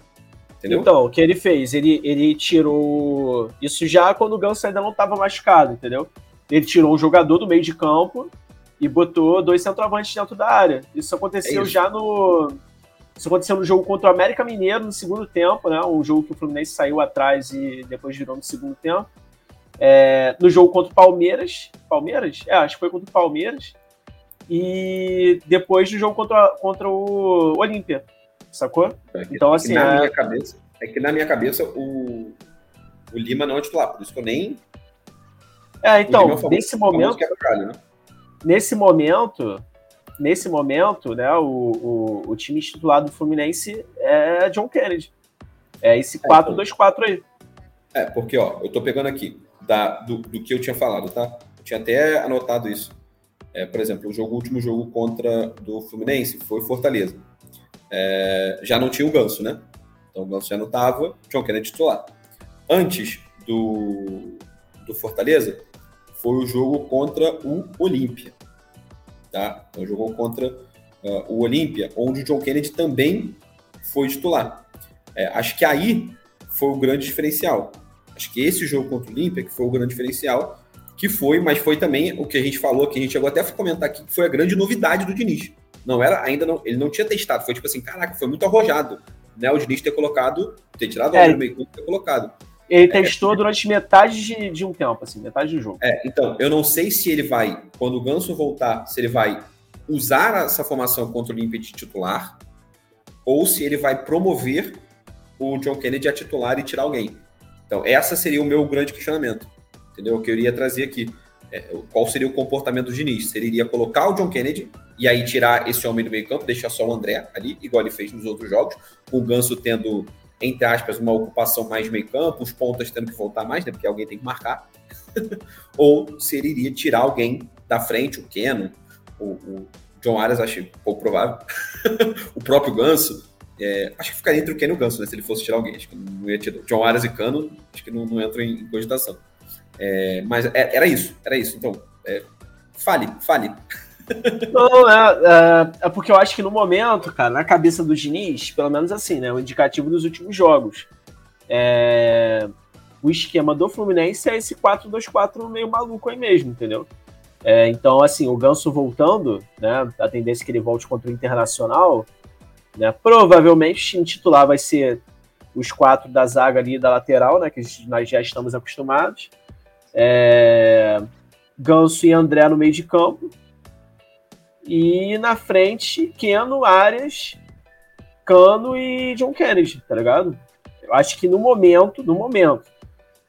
Entendeu? Então, o que ele fez? Ele, ele tirou. Isso já quando o Ganso ainda não estava machucado, entendeu? Ele tirou um jogador do meio de campo e botou dois centroavantes dentro da área. Isso aconteceu É isso. já no. Isso aconteceu no jogo contra o América Mineiro no segundo tempo, né? Um jogo que o Fluminense saiu atrás e depois virou no segundo tempo. É, no jogo contra o Palmeiras. Palmeiras? É, acho que foi contra o Palmeiras. E depois do jogo contra, contra o Olímpia. Sacou? É que- Então, é assim, na é- minha cabeça, é que na minha cabeça o, o Lima não é titular, por isso que eu nem É, então, nesse momento. Né? Nesse momento, nesse momento, né, o, o, o, time titular do Fluminense é John Kennedy. É esse 4-2-4 é, aí. É, porque, ó, eu tô pegando aqui da, do, do que eu tinha falado, tá? Eu tinha até anotado isso. É, por exemplo, o, jogo, o último jogo contra do Fluminense foi Fortaleza. É, já não tinha o Ganso, né? Então o Ganso já não estava, John Kennedy titular. Antes do, do Fortaleza, foi o jogo contra o Olímpia. Tá? Então jogou contra uh, o Olímpia, onde o John Kennedy também foi titular. É, acho que aí foi o grande diferencial. Acho que esse jogo contra o Olímpia que foi o grande diferencial, que foi, mas foi também o que a gente falou, que a gente chegou até a comentar aqui, que foi a grande novidade do Diniz. Não era, ainda não, ele não tinha testado, foi tipo assim, caraca, foi muito arrojado, né? O Diniz ter colocado, ter tirado é, o meio campo ter colocado. Ele é, testou durante metade de, de, um tempo, assim, metade do jogo. É, então, eu não sei se ele vai, quando o Ganso voltar, se ele vai usar essa formação contra o Olímpia de titular, ou se ele vai promover o John Kennedy a titular e tirar alguém. Então, essa seria o meu grande questionamento, entendeu? Que eu iria trazer aqui. É, qual seria o comportamento do Diniz? Se ele iria colocar o John Kennedy e aí tirar esse homem do meio campo, deixar só o André ali, igual ele fez nos outros jogos, com o Ganso tendo, entre aspas, uma ocupação mais meio campo, os pontas tendo que voltar mais, né? Porque alguém tem que marcar. [laughs] Ou se ele iria tirar alguém da frente, o Keno, o, o John Arias, acho pouco provável, [laughs] o próprio Ganso, é, acho que ficaria entre o Ken e o Ganso, né? Se ele fosse tirar alguém. Acho que não ia tirar. John Arias e Cano, acho que não, não em, em cogitação. É, mas é, era isso, era isso. Então, é, fale, fale. [laughs] Não, é, é, é, porque eu acho que no momento, cara, na cabeça do Diniz, pelo menos assim, né? O indicativo dos últimos jogos. É, o esquema do Fluminense é esse 4-2-4 meio maluco aí mesmo, entendeu? É, então, assim, o Ganso voltando, né? A tendência é que ele volte contra o Internacional né? Provavelmente o time titular vai ser os quatro da zaga ali da lateral, né? Que nós já estamos acostumados. É... Ganso e André no meio de campo. E na frente, Keno, Arias, Cano e John Kennedy, tá ligado? Eu acho que no momento, no momento,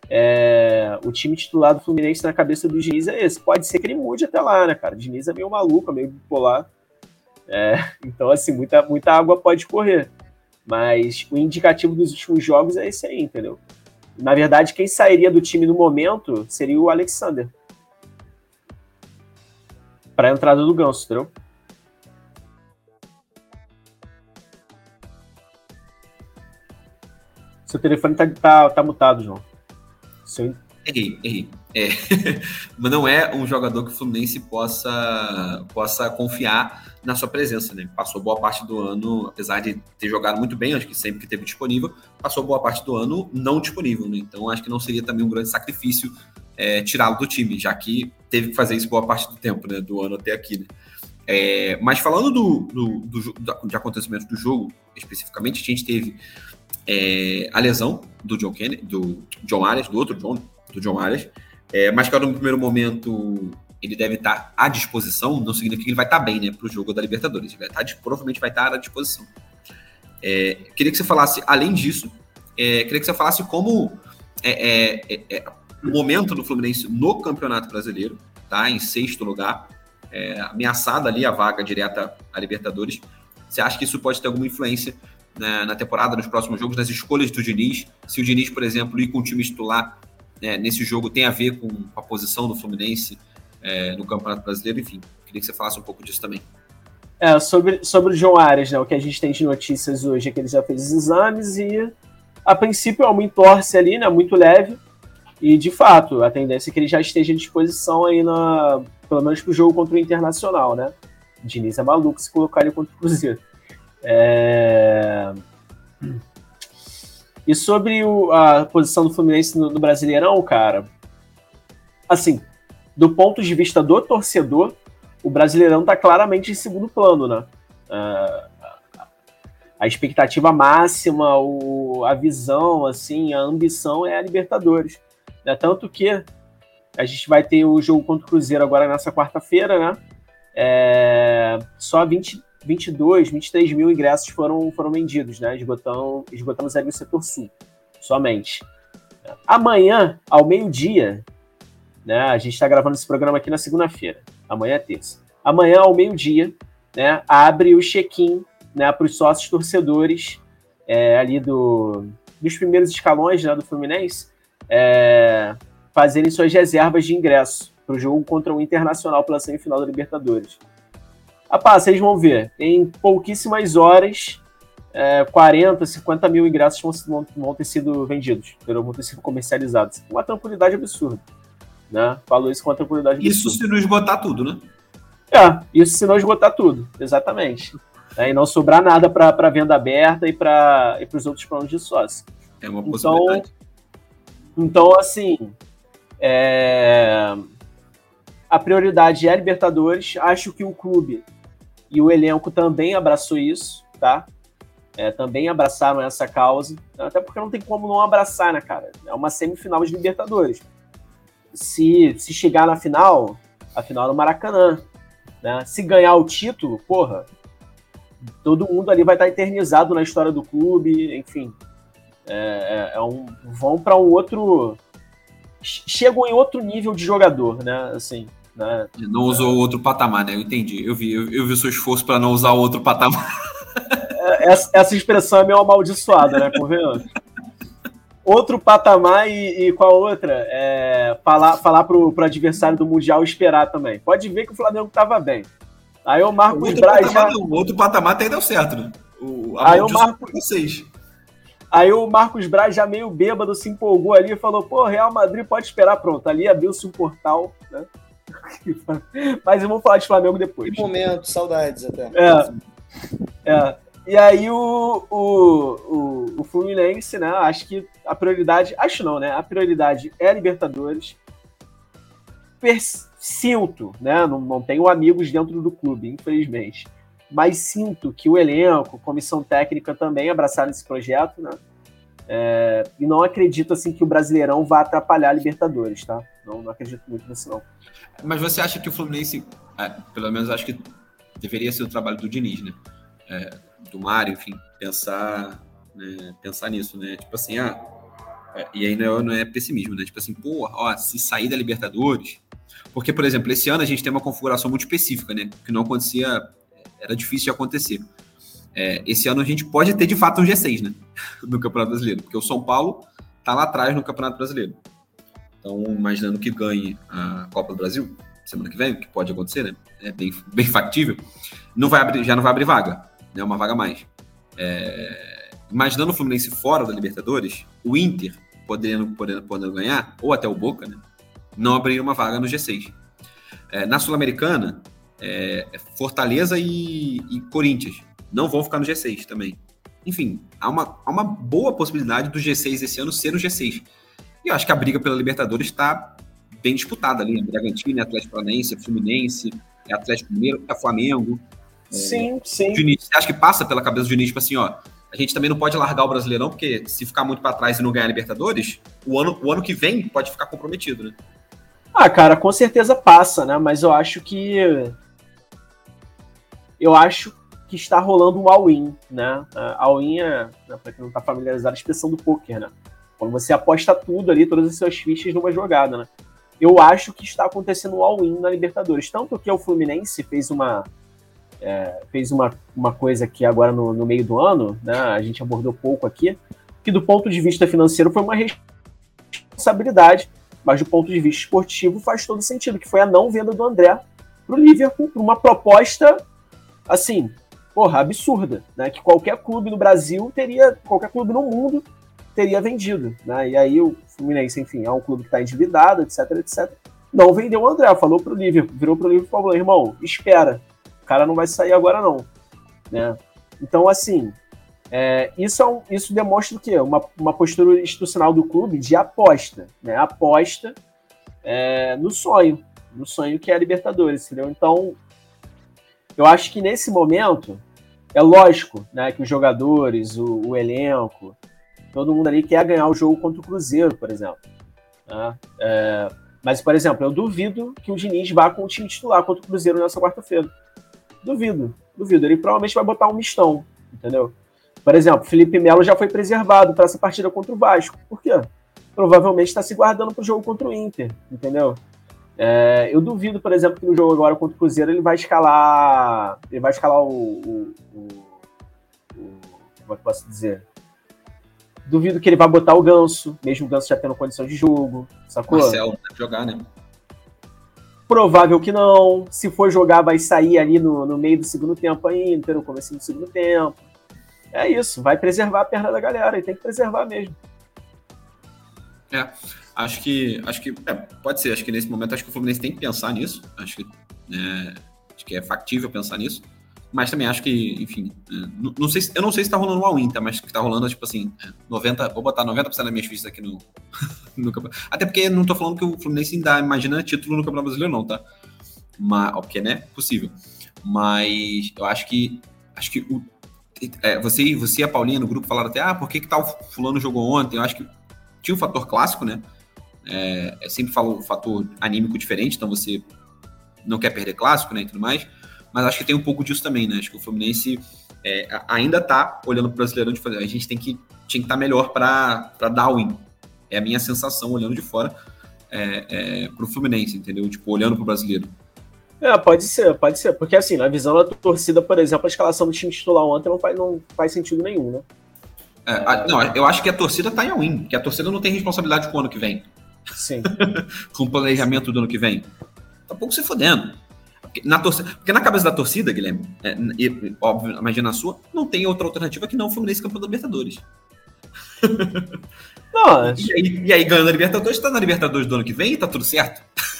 é, o time titular do Fluminense na cabeça do Diniz é esse. Pode ser que ele mude até lá, né, cara? O Diniz é meio maluco, é meio bipolar. É, [laughs] então, assim, muita, muita água pode correr. Mas o indicativo dos últimos jogos é esse aí, entendeu? Na verdade, quem sairia do time no momento seria o Alexander. Para a entrada do Ganso, entendeu? Seu telefone tá, tá, tá mutado, João. Seu... Errei, errei. É. [laughs] Mas não é um jogador que o Fluminense possa, possa confiar na sua presença, né? Passou boa parte do ano, apesar de ter jogado muito bem, acho que sempre que teve disponível, passou boa parte do ano não disponível, né? Então acho que não seria também um grande sacrifício é, tirá-lo do time, já que teve que fazer isso boa parte do tempo, né? Do ano até aqui, né? É, mas falando do, do, do, do, de acontecimento do jogo, especificamente, a gente teve é, a lesão do John Kennedy, do John Arias, do outro John, do John Arias, é, mas que no primeiro momento ele deve estar à disposição, não significa que ele vai estar bem, né, para o jogo da Libertadores. Ele vai estar, provavelmente vai estar à disposição. É, queria que você falasse, além disso, é, queria que você falasse como é, o momento do Fluminense no Campeonato Brasileiro, tá, em sexto lugar, ameaçada ali a vaga direta à Libertadores. Você acha que isso pode ter alguma influência na, na temporada, nos próximos jogos, nas escolhas do Diniz? Se o Diniz, por exemplo, ir com o time titular né, nesse jogo tem a ver com a posição do Fluminense é, no Campeonato Brasileiro, enfim. Queria que você falasse um pouco disso também. É, sobre, sobre o João Arias, né, o que a gente tem de notícias hoje é que ele já fez os exames e, a princípio, é uma entorse ali, né, muito leve, e, de fato, a tendência é que ele já esteja à disposição aí, na, pelo menos para o jogo contra o Internacional, né? O Diniz é maluco se colocar ele contra o Cruzeiro. [laughs] É... E sobre o, a posição do Fluminense no, no Brasileirão, cara, assim, do ponto de vista do torcedor, o Brasileirão está claramente em segundo plano, né? Uh, a expectativa máxima, o, a visão, assim, a ambição é a Libertadores. Né? Tanto que a gente vai ter o jogo contra o Cruzeiro agora nessa quarta-feira, né? É, só 20, 22, 23 mil ingressos foram, foram vendidos, né? Esgotamos, esgotamos ali o setor sul, somente. Amanhã, ao meio-dia, né? A gente está gravando esse programa aqui na segunda-feira. Amanhã é terça. Amanhã, ao meio-dia, né, abre o check-in né, para os sócios torcedores é, ali do, dos primeiros escalões né, do Fluminense é, fazerem suas reservas de ingresso para o jogo contra o Internacional pela semifinal da Libertadores. Rapaz, vocês vão ver, em pouquíssimas horas, é, 40, 50 mil ingressos vão, vão ter sido vendidos, vão ter sido comercializados. Uma tranquilidade absurda. Né? Falou isso com uma tranquilidade absurda. Isso se não esgotar tudo, né? É, isso se não esgotar tudo, exatamente. [laughs] É, e não sobrar nada para venda aberta e para os outros planos de sócio. É uma possibilidade. Então, então assim, é... a prioridade é Libertadores. Acho que o clube e o elenco também abraçou isso, tá? É, também abraçaram essa causa. Até porque não tem como não abraçar, né, cara? É uma semifinal de Libertadores. Se, se chegar na final, a final é no Maracanã. Né? Se ganhar o título, porra, todo mundo ali vai estar eternizado na história do clube, enfim. É, é, é um, vão para um outro. Chegam em outro nível de jogador, né? Assim, né? Não usou outro patamar, né? Eu entendi. Eu vi, eu, eu vi o seu esforço para não usar outro patamar. É, essa, essa, expressão é meio amaldiçoada, né? Convenhamos. Outro patamar e, e qual outra? É, falar falar pro, pro adversário do Mundial esperar também. Pode ver que o Flamengo tava bem. Aí o Marcos outro Braz já... O outro patamar até deu certo, né? O, aí o Marcos... Vocês. Aí o Marcos Braz já meio bêbado se empolgou ali e falou, pô, Real Madrid pode esperar, pronto. Ali abriu-se um portal, né? [laughs] Mas eu vou falar de Flamengo depois. Que momento, saudades até. É. é. E aí o, o, o, o, Fluminense, né? Acho que a prioridade. Acho não, né? A prioridade é a Libertadores. sinto, né? Não, não tenho amigos dentro do clube, infelizmente. Mas sinto que o elenco, comissão técnica também abraçaram esse projeto, né? É, e não acredito assim que o Brasileirão vá atrapalhar a Libertadores, tá? Não, não acredito muito nisso, não. Mas você acha que o Fluminense, é, pelo menos acho que deveria ser o trabalho do Diniz, né? É, do Mário, enfim, pensar, né, pensar nisso, né? Tipo assim, ah, é, e aí não é, não é pessimismo, né? Tipo assim, pô, ó, se sair da Libertadores. Porque, por exemplo, esse ano a gente tem uma configuração muito específica, né? Que não acontecia, era difícil de acontecer. É, esse ano a gente pode ter de fato um G6, né? [laughs] No Campeonato Brasileiro, porque o São Paulo tá lá atrás no Campeonato Brasileiro. Então, imaginando que ganhe a Copa do Brasil semana que vem, que pode acontecer, né? É bem, bem factível. Não vai abrir, já não vai abrir vaga né, uma vaga a mais. É, imaginando o Fluminense fora da Libertadores, o Inter podendo, podendo, podendo ganhar, ou até o Boca, né, não abriria uma vaga no G6. É, na Sul-Americana, é, é, Fortaleza e, e, Corinthians não vão ficar no G6 também. Enfim, há uma, há uma boa possibilidade do G6 esse ano ser o G6. E eu acho que a briga pela Libertadores está bem disputada ali. Né? Bragantino, Atlético Paranaense, Fluminense, Atlético Mineiro, é Flamengo. Sim, sim. Diniz, você acha que passa pela cabeça do Diniz, tipo assim, ó, a gente também não pode largar o Brasileirão, porque se ficar muito para trás e não ganhar a Libertadores, o ano, o ano que vem pode ficar comprometido, né? Ah, cara, com certeza passa, né? Mas eu acho que. Eu acho que está rolando um all-in, né? All-in é, né, para quem não está familiarizado, a expressão do poker, né? Quando você aposta tudo ali, todas as suas fichas numa jogada, né? Eu acho que está acontecendo um all-in na Libertadores. Tanto que o Fluminense fez uma, é, fez uma, uma coisa que agora no, no, meio do ano, né, a gente abordou pouco aqui, que do ponto de vista financeiro foi uma responsabilidade, mas do ponto de vista esportivo faz todo sentido, que foi a não venda do André para o Liverpool, por uma proposta, assim, porra, absurda, né, que qualquer clube no Brasil teria, qualquer clube no mundo teria vendido, né, e aí o Fluminense, enfim, é um clube que está endividado, etc, etc, não vendeu o André, falou para o Liverpool, virou para o Liverpool e falou, irmão, espera, o cara não vai sair agora, não. Né? Então, assim, é, isso, é um, isso demonstra o quê? Uma, uma postura institucional do clube de aposta. Né? Aposta é, no sonho. No sonho que é a Libertadores, entendeu? Então, eu acho que nesse momento, é lógico né, que os jogadores, o, o elenco, todo mundo ali quer ganhar o jogo contra o Cruzeiro, por exemplo. Né? É, mas, por exemplo, eu duvido que o Diniz vá com o time titular contra o Cruzeiro nessa quarta-feira. Duvido, duvido. Ele provavelmente vai botar um mistão, entendeu? Por exemplo, Felipe Melo já foi preservado para essa partida contra o Vasco. Por quê? Provavelmente está se guardando para o jogo contra o Inter, entendeu? É, eu duvido, por exemplo, que no jogo agora contra o Cruzeiro ele vai escalar. Ele vai escalar o. o, o, o como é que eu posso dizer? Duvido que ele vai botar o Ganso, mesmo o Ganso já tendo condição de jogo, sacou? Marcelo deve jogar, né? Provável que não. Se for jogar, vai sair ali no, no meio do segundo tempo ainda, no começo do segundo tempo. É isso, vai preservar a perna da galera, e tem que preservar mesmo. É, acho que, acho que é, pode ser, acho que nesse momento acho que o Fluminense tem que pensar nisso, acho que, é, acho que é factível pensar nisso, mas também acho que, enfim, é, não, não, sei, eu não sei se tá rolando um all-in, tá, mas que tá rolando, tipo assim, 90, vou botar 90% das minhas fichas aqui no, [laughs] no campeonato, até porque não tô falando que o Fluminense ainda imagina título no Campeonato Brasileiro não, tá, mas, porque, né, possível, mas eu acho que, acho que o, é, você, você e a Paulinha no grupo falaram até, ah, por que que tal fulano jogou ontem, eu acho que tinha o fator clássico, né? É, eu sempre falo o fator anímico diferente, então você não quer perder clássico, né, e tudo mais. Mas acho que tem um pouco disso também, né? Acho que o Fluminense é, ainda tá olhando para o Brasileirão de fazer. A gente tem que tinha que estar tá melhor para dar win. É a minha sensação olhando de fora é, é, para o Fluminense, entendeu? Tipo, olhando para o brasileiro. É, pode ser, pode ser. Porque assim, na visão da torcida, por exemplo, a escalação do time titular ontem não faz, não faz sentido nenhum, né? É, a, não, eu acho que a torcida tá em all-in, que a torcida não tem responsabilidade com o ano que vem. Sim. [laughs] com o planejamento do ano que vem. Tá pouco se fodendo. Porque na, torcida, porque na cabeça da torcida, Guilherme, é, e, óbvio, imagina a sua, não tem outra alternativa que não o Fluminense campeão da Libertadores. [laughs] Não, e, aí, e aí ganhando a Libertadores, tá na Libertadores do ano que vem e tá tudo certo. [laughs]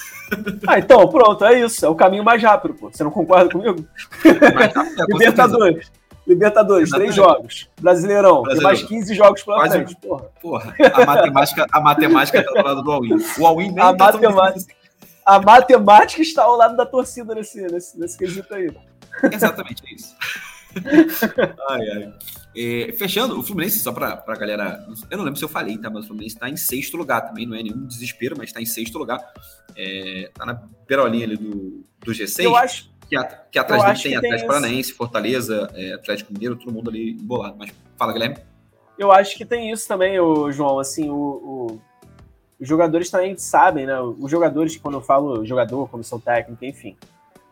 Ah, então, pronto, é isso. É o caminho mais rápido, pô. Você não concorda comigo? Rápido, é, Libertadores. Libertadores, Exatamente. três jogos. Brasileirão, mais 15 jogos pela Quase, frente. Porra. porra. A matemática, a matemática tá do lado do All-In. O All-In nem a tá matemática, A matemática está ao lado da torcida nesse, nesse, nesse quesito aí. Exatamente é isso. ai, ai. É, fechando, o Fluminense, só pra, pra galera. Eu não lembro se eu falei, tá? Mas o Fluminense tá em sexto lugar também, não é nenhum desespero, mas tá em sexto lugar. É, tá na perolinha ali do, do G6. Eu acho, que, a, que atrás dele tem Atlético Paranaense, Fortaleza, é, Atlético Mineiro, todo mundo ali embolado. Mas fala, Guilherme. Eu acho que tem isso também, o João. Assim, o, o, os jogadores também sabem, né? Os jogadores, quando eu falo jogador, comissão técnica, enfim,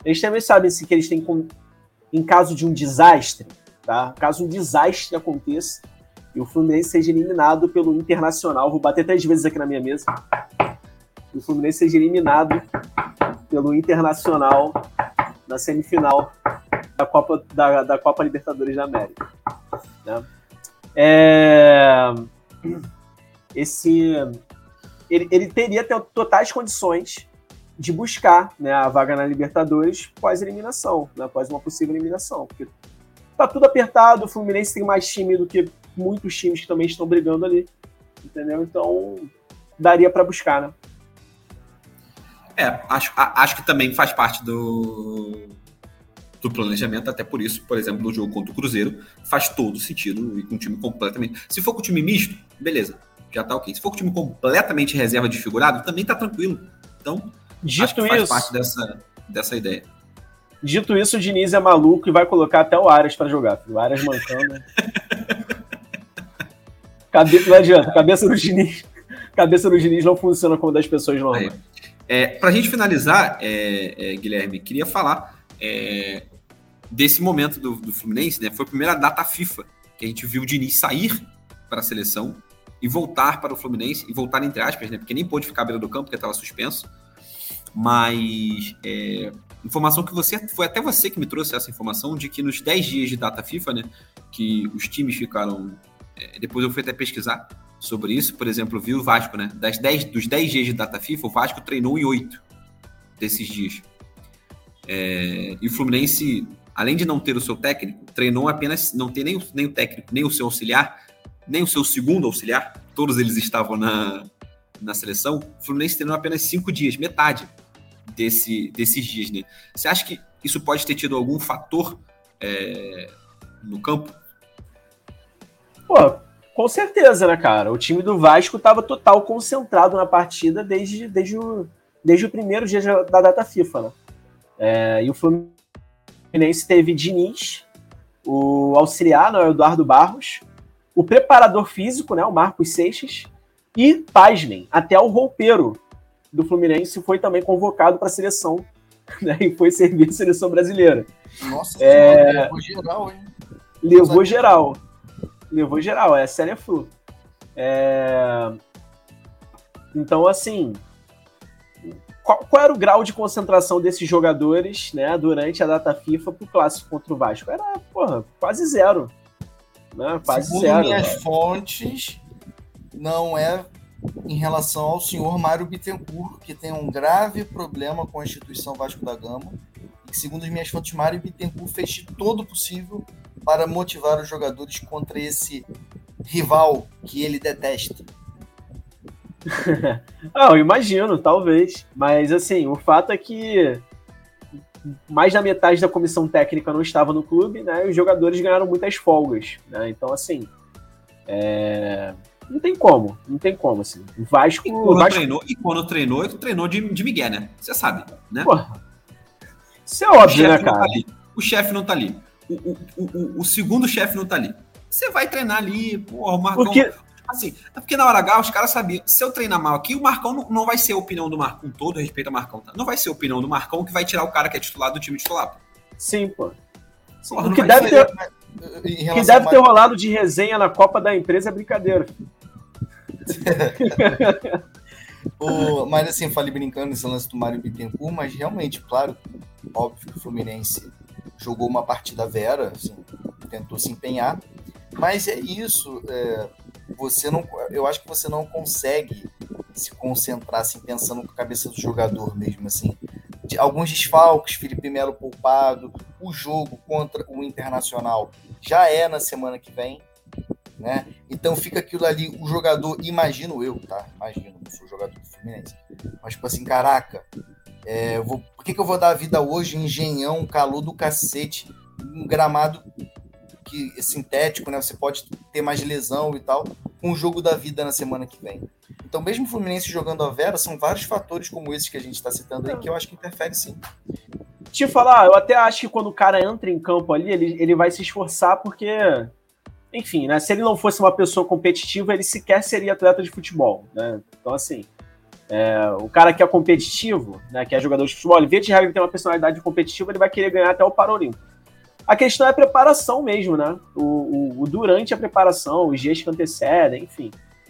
eles também sabem se que eles têm, em caso de um desastre, tá? Caso um desastre aconteça e o Fluminense seja eliminado pelo Internacional, vou bater três vezes aqui na minha mesa. O Fluminense seja eliminado pelo Internacional na semifinal da Copa, da, da Copa Libertadores da América. Né? É, esse, ele, ele teria totais condições de buscar né, a vaga na Libertadores pós eliminação, né, após uma possível eliminação. Porque tá tudo apertado, o Fluminense tem mais time do que muitos times que também estão brigando ali. Entendeu? Então daria para buscar, né? É, acho, acho que também faz parte do, do planejamento, até por isso, por exemplo, no jogo contra o Cruzeiro, faz todo sentido e com um time completamente. Se for com o time misto, beleza, já tá ok. Se for com o time completamente reserva desfigurado, também tá tranquilo. Então, Dito acho que faz isso, parte dessa, dessa ideia. Dito isso, o Diniz é maluco e vai colocar até o Arias para jogar. O Arias mancando. [laughs] Cabe... Não adianta, cabeça do Diniz. Cabeça do Diniz não funciona como das pessoas normais. É, Para a gente finalizar, é, é, Guilherme, queria falar é, desse momento do, do, Fluminense, né? Foi a primeira data FIFA que a gente viu o Diniz sair para a seleção e voltar para o Fluminense, e voltar entre aspas, né? Porque nem pôde ficar à beira do campo, porque estava suspenso. Mas é, informação que você. Foi até você que me trouxe essa informação de que nos 10 dias de data FIFA, né? Que os times ficaram. É, depois eu fui até pesquisar sobre isso. Por exemplo, viu o Vasco, né? Das 10, dos 10 dias de data FIFA, o Vasco treinou em 8 desses dias. É, e o Fluminense, além de não ter o seu técnico, treinou apenas, não ter nem, nem o técnico, nem o seu auxiliar, nem o seu segundo auxiliar, todos eles estavam na, na seleção. O Fluminense treinou apenas 5 dias, metade desse, desses dias, né? Você acha que isso pode ter tido algum fator é, no campo? Pô, com certeza, né, cara? O time do Vasco estava total concentrado na partida desde, desde, o, desde o primeiro dia da data FIFA, né? É, e o Fluminense teve Diniz, o auxiliar, né, o Eduardo Barros, o preparador físico, né, o Marcos Seixas, e, pasmem, até o roupeiro, do Fluminense foi também convocado para a seleção [laughs] né, e foi servir a seleção brasileira. Nossa, É. levou geral, hein? Levou geral. Levou geral, é série flu. É... Então, assim, qual, qual era o grau de concentração desses jogadores, né, durante a data FIFA pro clássico contra o Vasco? Era, porra, quase zero. Né? Quase Segundo zero. minhas fontes, não é em relação ao senhor Mário Bittencourt, que tem um grave problema com a instituição Vasco da Gama. E que, segundo as minhas fontes, Mário Bittencourt fez de todo o possível para motivar os jogadores contra esse rival que ele detesta. [laughs] Ah, eu imagino, talvez. Mas, assim, o fato é que mais da metade da comissão técnica não estava no clube, né? E os jogadores ganharam muitas folgas, né? Então, assim, é, não tem como, não tem como, assim. O Vasco, E o quando Vasco treinou, e quando treinou, ele treinou de, de Miguel, né? Você sabe, né? porra, isso é O óbvio, né, chefe não tá cara? ali. O chefe não tá ali. O, o, o, o- o segundo chefe não tá ali. Você vai treinar ali, porra, o Marcão. Porque, Assim, é porque na hora H os caras sabiam. Se eu treinar mal aqui, o Marcão não, não vai ser a opinião do Marcão, com todo respeito ao Marcão, tá? Não vai ser a opinião do Marcão que vai tirar o cara que é titular do time titular. pô. sim, pô. Sim, Porra, o que deve, ser- ter, Em que deve ter rolado de resenha na Copa da Empresa é brincadeira. [laughs] O, mas assim, falei brincando nesse lance do Mário Bittencourt, mas realmente, claro, óbvio que o Fluminense jogou uma partida vera, assim, tentou se empenhar, mas é isso, é, você não, eu acho que você não consegue se concentrar assim, pensando com a cabeça do jogador mesmo, assim. De, alguns desfalques, Felipe Melo poupado, o jogo contra o Internacional já é na semana que vem, né? Então fica aquilo ali, o jogador, imagino eu, tá? Imagino, não sou jogador do Fluminense. Mas, tipo assim, caraca, é, vou, por que, que eu vou dar a vida hoje em engenhão, calor do cacete, um gramado que é sintético, né? Você pode ter mais lesão e tal, com o jogo da vida na semana que vem. Então, mesmo o Fluminense jogando a Vera, são vários fatores como esses que a gente está citando aí que eu acho que interfere sim. Te falar, eu até acho que quando o cara entra em campo ali, ele, ele vai se esforçar porque, enfim, né? Se ele não fosse uma pessoa competitiva, ele sequer seria atleta de futebol, né? Então, assim, é, o cara que é competitivo, né? Que é jogador de futebol, ele vê de regra ele tem uma personalidade competitiva, ele vai querer ganhar até o Paralímpico. A questão é a preparação mesmo, né? O, o- o durante a preparação, os dias que antecedem, enfim.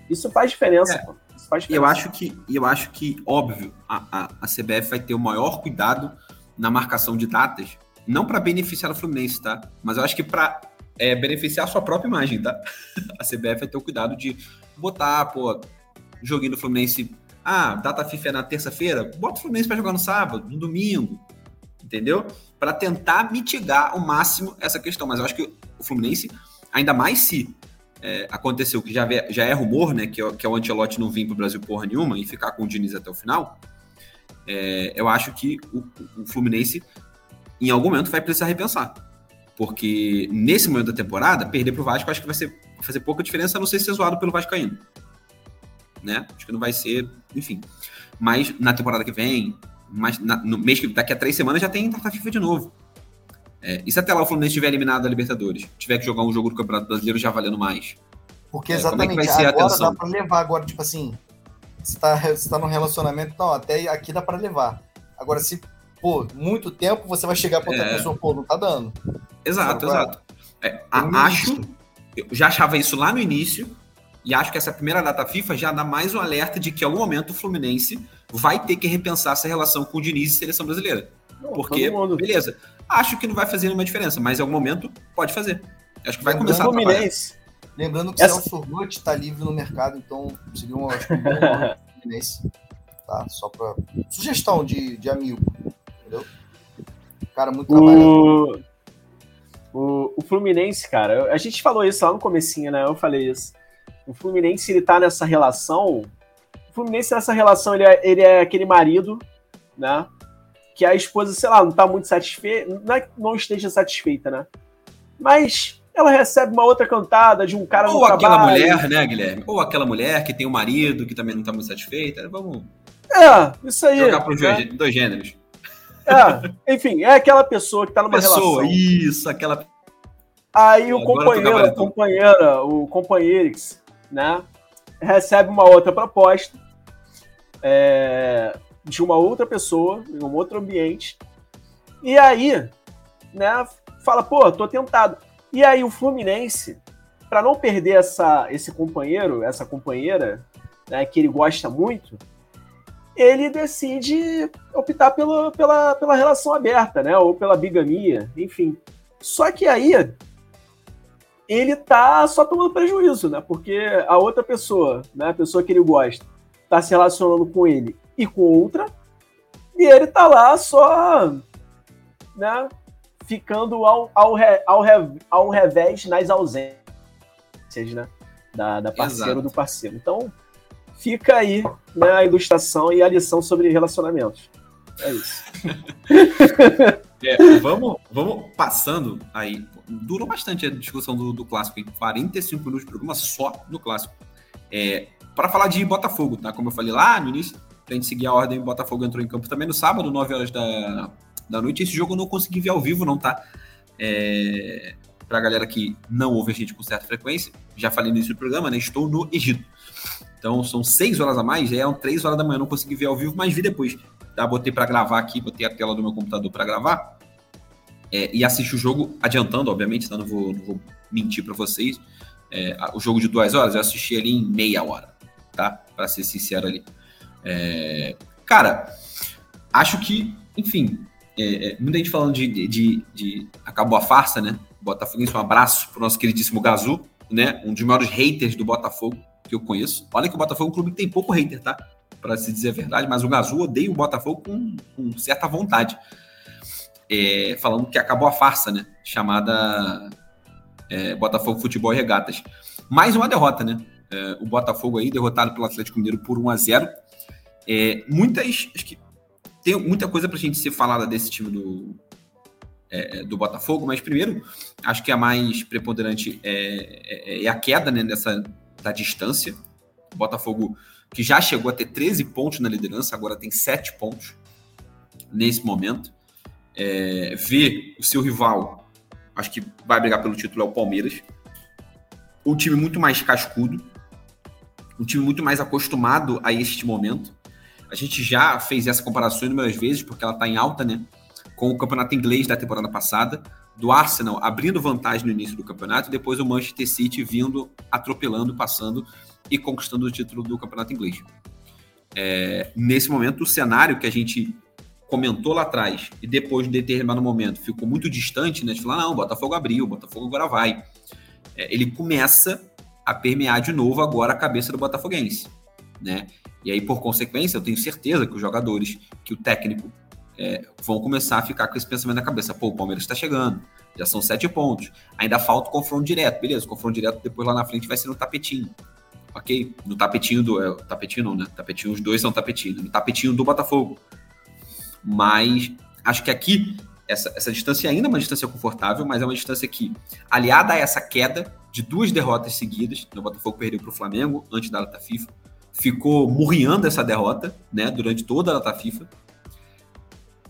Isso faz diferença, É. pô. Isso faz diferença. eu acho que, eu acho que óbvio, a, a, a CBF vai ter o maior cuidado na marcação de datas, não para beneficiar o Fluminense, tá? Mas eu acho que para beneficiar a sua própria imagem, tá? [laughs] A CBF vai ter o cuidado de botar, pô, joguinho do Fluminense. Ah, data FIFA é na terça-feira, bota o Fluminense para jogar no sábado, no domingo, entendeu? Para tentar mitigar ao máximo essa questão. Mas eu acho que o Fluminense, ainda mais se é, aconteceu que já, já é rumor, né? Que, é o- que é o Ancelotti não vir pro Brasil porra nenhuma e ficar com o Diniz até o final. é, eu acho que o, o Fluminense, em algum momento, vai precisar repensar. Porque nesse momento da temporada, perder pro Vasco, eu acho que vai, ser, fazer pouca diferença, a não ser ser zoado pelo Vascaíno. Né? Acho que não vai ser, enfim. Mas na temporada que vem, mas na- no mês que daqui a três semanas já tem Data FIFA de novo. É, e se até lá o Fluminense estiver eliminado da Libertadores, tiver que jogar um jogo do Campeonato Brasileiro já valendo mais? Porque É, como é que exatamente vai ser a agora atenção? dá pra levar, agora, tipo assim, você tá, você tá num relacionamento, não, até aqui dá pra levar. Agora, se, pô, muito tempo, você vai chegar pra outra É. pessoa, pô, não tá dando. Exato, Agora, exato. É, acho, eu já achava isso lá no início, e acho que essa primeira data FIFA já dá mais um alerta de que em algum momento o Fluminense vai ter que repensar essa relação com o Diniz e seleção brasileira. Não, Porque, beleza, acho que não vai fazer nenhuma diferença, mas em algum momento pode fazer. Acho que vai Lembrando começar a. Fluminense. Lembrando que Essa- Celso Ruth tá livre no mercado, então seria um, acho que um bom nome pro Fluminense, tá? Só pra... Sugestão de, de amigo, entendeu? Cara muito trabalhador. O, o, o Fluminense, cara, a gente falou isso lá no comecinho, né? Eu falei isso. O Fluminense, ele tá nessa relação. O Fluminense nessa relação, ele é, ele é aquele marido, né? Que a esposa, sei lá, não tá muito satisfeita. Não é que não esteja satisfeita, né? Mas ela recebe uma outra cantada de um cara Ou aquela trabalho. mulher, né, Guilherme? Ou aquela mulher que tem um marido que também não tá muito satisfeita. Vamos É, isso aí. jogar para os né? dois, gêneros. É, enfim, é aquela pessoa que tá numa Pessoa, relação. isso, aquela. Aí o Agora companheiro, o gabaritou. companheira, o companheirix, né, recebe uma outra proposta. é, de uma outra pessoa, em um outro ambiente. E aí, né, fala, pô, tô tentado. E aí o Fluminense, para não perder essa, esse companheiro, essa companheira, né, que ele gosta muito, ele decide optar pelo, pela, pela relação aberta, né, ou pela bigamia, enfim. Só que aí ele tá só tomando prejuízo, né? Porque a outra pessoa, né, a pessoa que ele gosta, tá se relacionando com ele e com outra, e ele tá lá só, né, ficando ao, ao, re, ao, re, ao revés nas ausências, né, da, da parceira do parceiro. Então, fica aí né, a ilustração e a lição sobre relacionamentos. É isso. [laughs] é, vamos, vamos passando aí. Durou bastante a discussão do, do clássico, em 45 minutos de programa só no clássico. É, para falar de Botafogo, tá? Como eu falei lá no início, pra gente seguir a ordem, Botafogo entrou em campo também no sábado, 9 horas da, da noite. Esse jogo eu não consegui ver ao vivo, não, tá? É, pra galera que não ouve a gente com certa frequência, já falei no início do programa, né? Estou no Egito. Então são 6 horas a mais, eram 3 horas da manhã, não consegui ver ao vivo, mas vi depois. Tá? Botei para gravar aqui, botei a tela do meu computador para gravar. É, e assisti o jogo adiantando, obviamente, então não vou, não vou mentir para vocês. É, o jogo de duas horas eu assisti ali em meia hora, tá? Para ser sincero ali. É, cara, acho que, enfim, é, é, muita gente falando de, de, de, acabou a farsa, né? Botafogo, um abraço pro nosso queridíssimo Gazu, né? Um dos maiores haters do Botafogo que eu conheço. Olha que o Botafogo é um clube que tem pouco hater, tá? Para se dizer a verdade, mas o Gazu odeia o Botafogo com, com certa vontade. É, falando que acabou a farsa, né? Chamada é, Botafogo Futebol e Regatas. Mais uma derrota, né? É, o Botafogo aí derrotado pelo Atlético Mineiro por 1 a 0 é, Muitas. Acho que tem muita coisa para a gente ser falada desse time do, é, é, do Botafogo, mas primeiro, acho que a mais preponderante é a queda né, dessa, da distância. O Botafogo, que já chegou a ter 13 pontos na liderança, agora tem 7 pontos nesse momento. É, vê o seu rival, acho que vai brigar pelo título, é o Palmeiras. Um time muito mais cascudo, um time muito mais acostumado a este momento. A gente já fez essa comparação inúmeras vezes, porque ela está em alta, né? Com o campeonato inglês da temporada passada, do Arsenal abrindo vantagem no início do campeonato, e depois o Manchester City vindo, atropelando, passando e conquistando o título do campeonato inglês. É, nesse momento, o cenário que a gente comentou lá atrás e depois de determinado momento ficou muito distante, né? De falar, não, Botafogo abriu, Botafogo agora vai. É, ele começa a permear de novo agora a cabeça do botafoguense, né? E aí, por consequência, eu tenho certeza que os jogadores, que o técnico é, vão começar a ficar com esse pensamento na cabeça. Pô, o Palmeiras está chegando, já são sete pontos. Ainda falta o confronto direto, beleza? O confronto direto depois lá na frente vai ser no tapetinho. Ok? No tapetinho do. É, tapetinho não, né? Tapetinho, os dois são tapetinho. No tapetinho do Botafogo. Mas acho que aqui, essa, essa distância ainda é uma distância confortável, mas é uma distância que, aliada a essa queda de duas derrotas seguidas, o Botafogo perdeu para o Flamengo antes da data FIFA ficou murriando essa derrota, né, durante toda a data FIFA.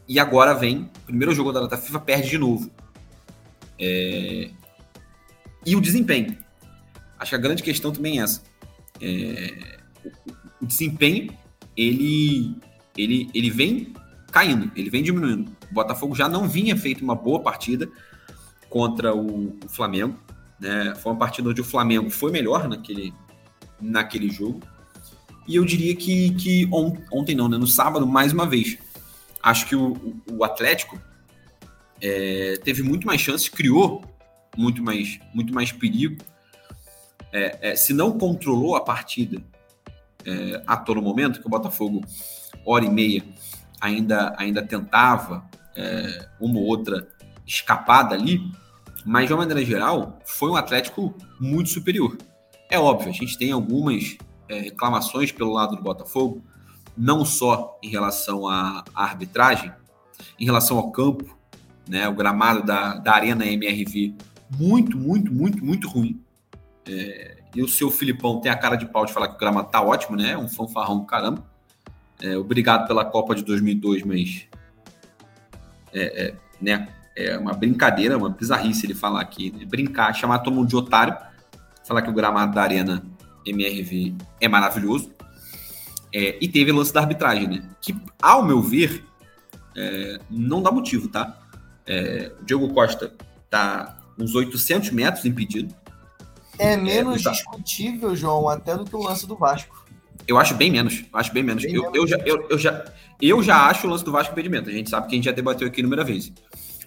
E agora vem, primeiro jogo da data FIFA, perde de novo. É... E o desempenho. Acho que a grande questão também é essa. É... O desempenho, ele, ele, ele vem caindo, ele vem diminuindo. O Botafogo já não vinha feito uma boa partida contra o, o Flamengo. Né? Foi uma partida onde o Flamengo foi melhor naquele, naquele jogo. E eu diria que, que on, ontem não, né? No sábado, mais uma vez. Acho que o, o Atlético é, teve muito mais chances, criou muito mais, muito mais perigo. É, é, se não controlou a partida é, a todo momento, que o Botafogo, hora e meia, ainda, ainda tentava é, uma ou outra escapada ali, mas de uma maneira geral, foi um Atlético muito superior. É óbvio, a gente tem algumas é, reclamações pelo lado do Botafogo, não só em relação à, arbitragem, em relação ao campo, né, o gramado da, da Arena MRV, muito, muito, muito, muito ruim. É, e o seu Filipão tem a cara de pau de falar que o gramado tá ótimo, né? Um fanfarrão do caramba. É, obrigado pela Copa de 2002, mas é, é, né, é uma brincadeira, uma bizarrice ele falar aqui, né? brincar, chamar todo mundo de otário, falar que o gramado da Arena MRV é maravilhoso. É, e teve o lance da arbitragem, né? Que, ao meu ver, é, não dá motivo, tá? É, o Diego Costa tá uns 800 metros impedido. É menos é, discutível, João, até do que o lance do Vasco. Eu acho bem menos. Acho bem menos. Bem eu, menos. Eu, já, eu, eu, já, eu já acho o lance do Vasco impedimento. A gente sabe que a gente já debateu aqui inúmeras vezes.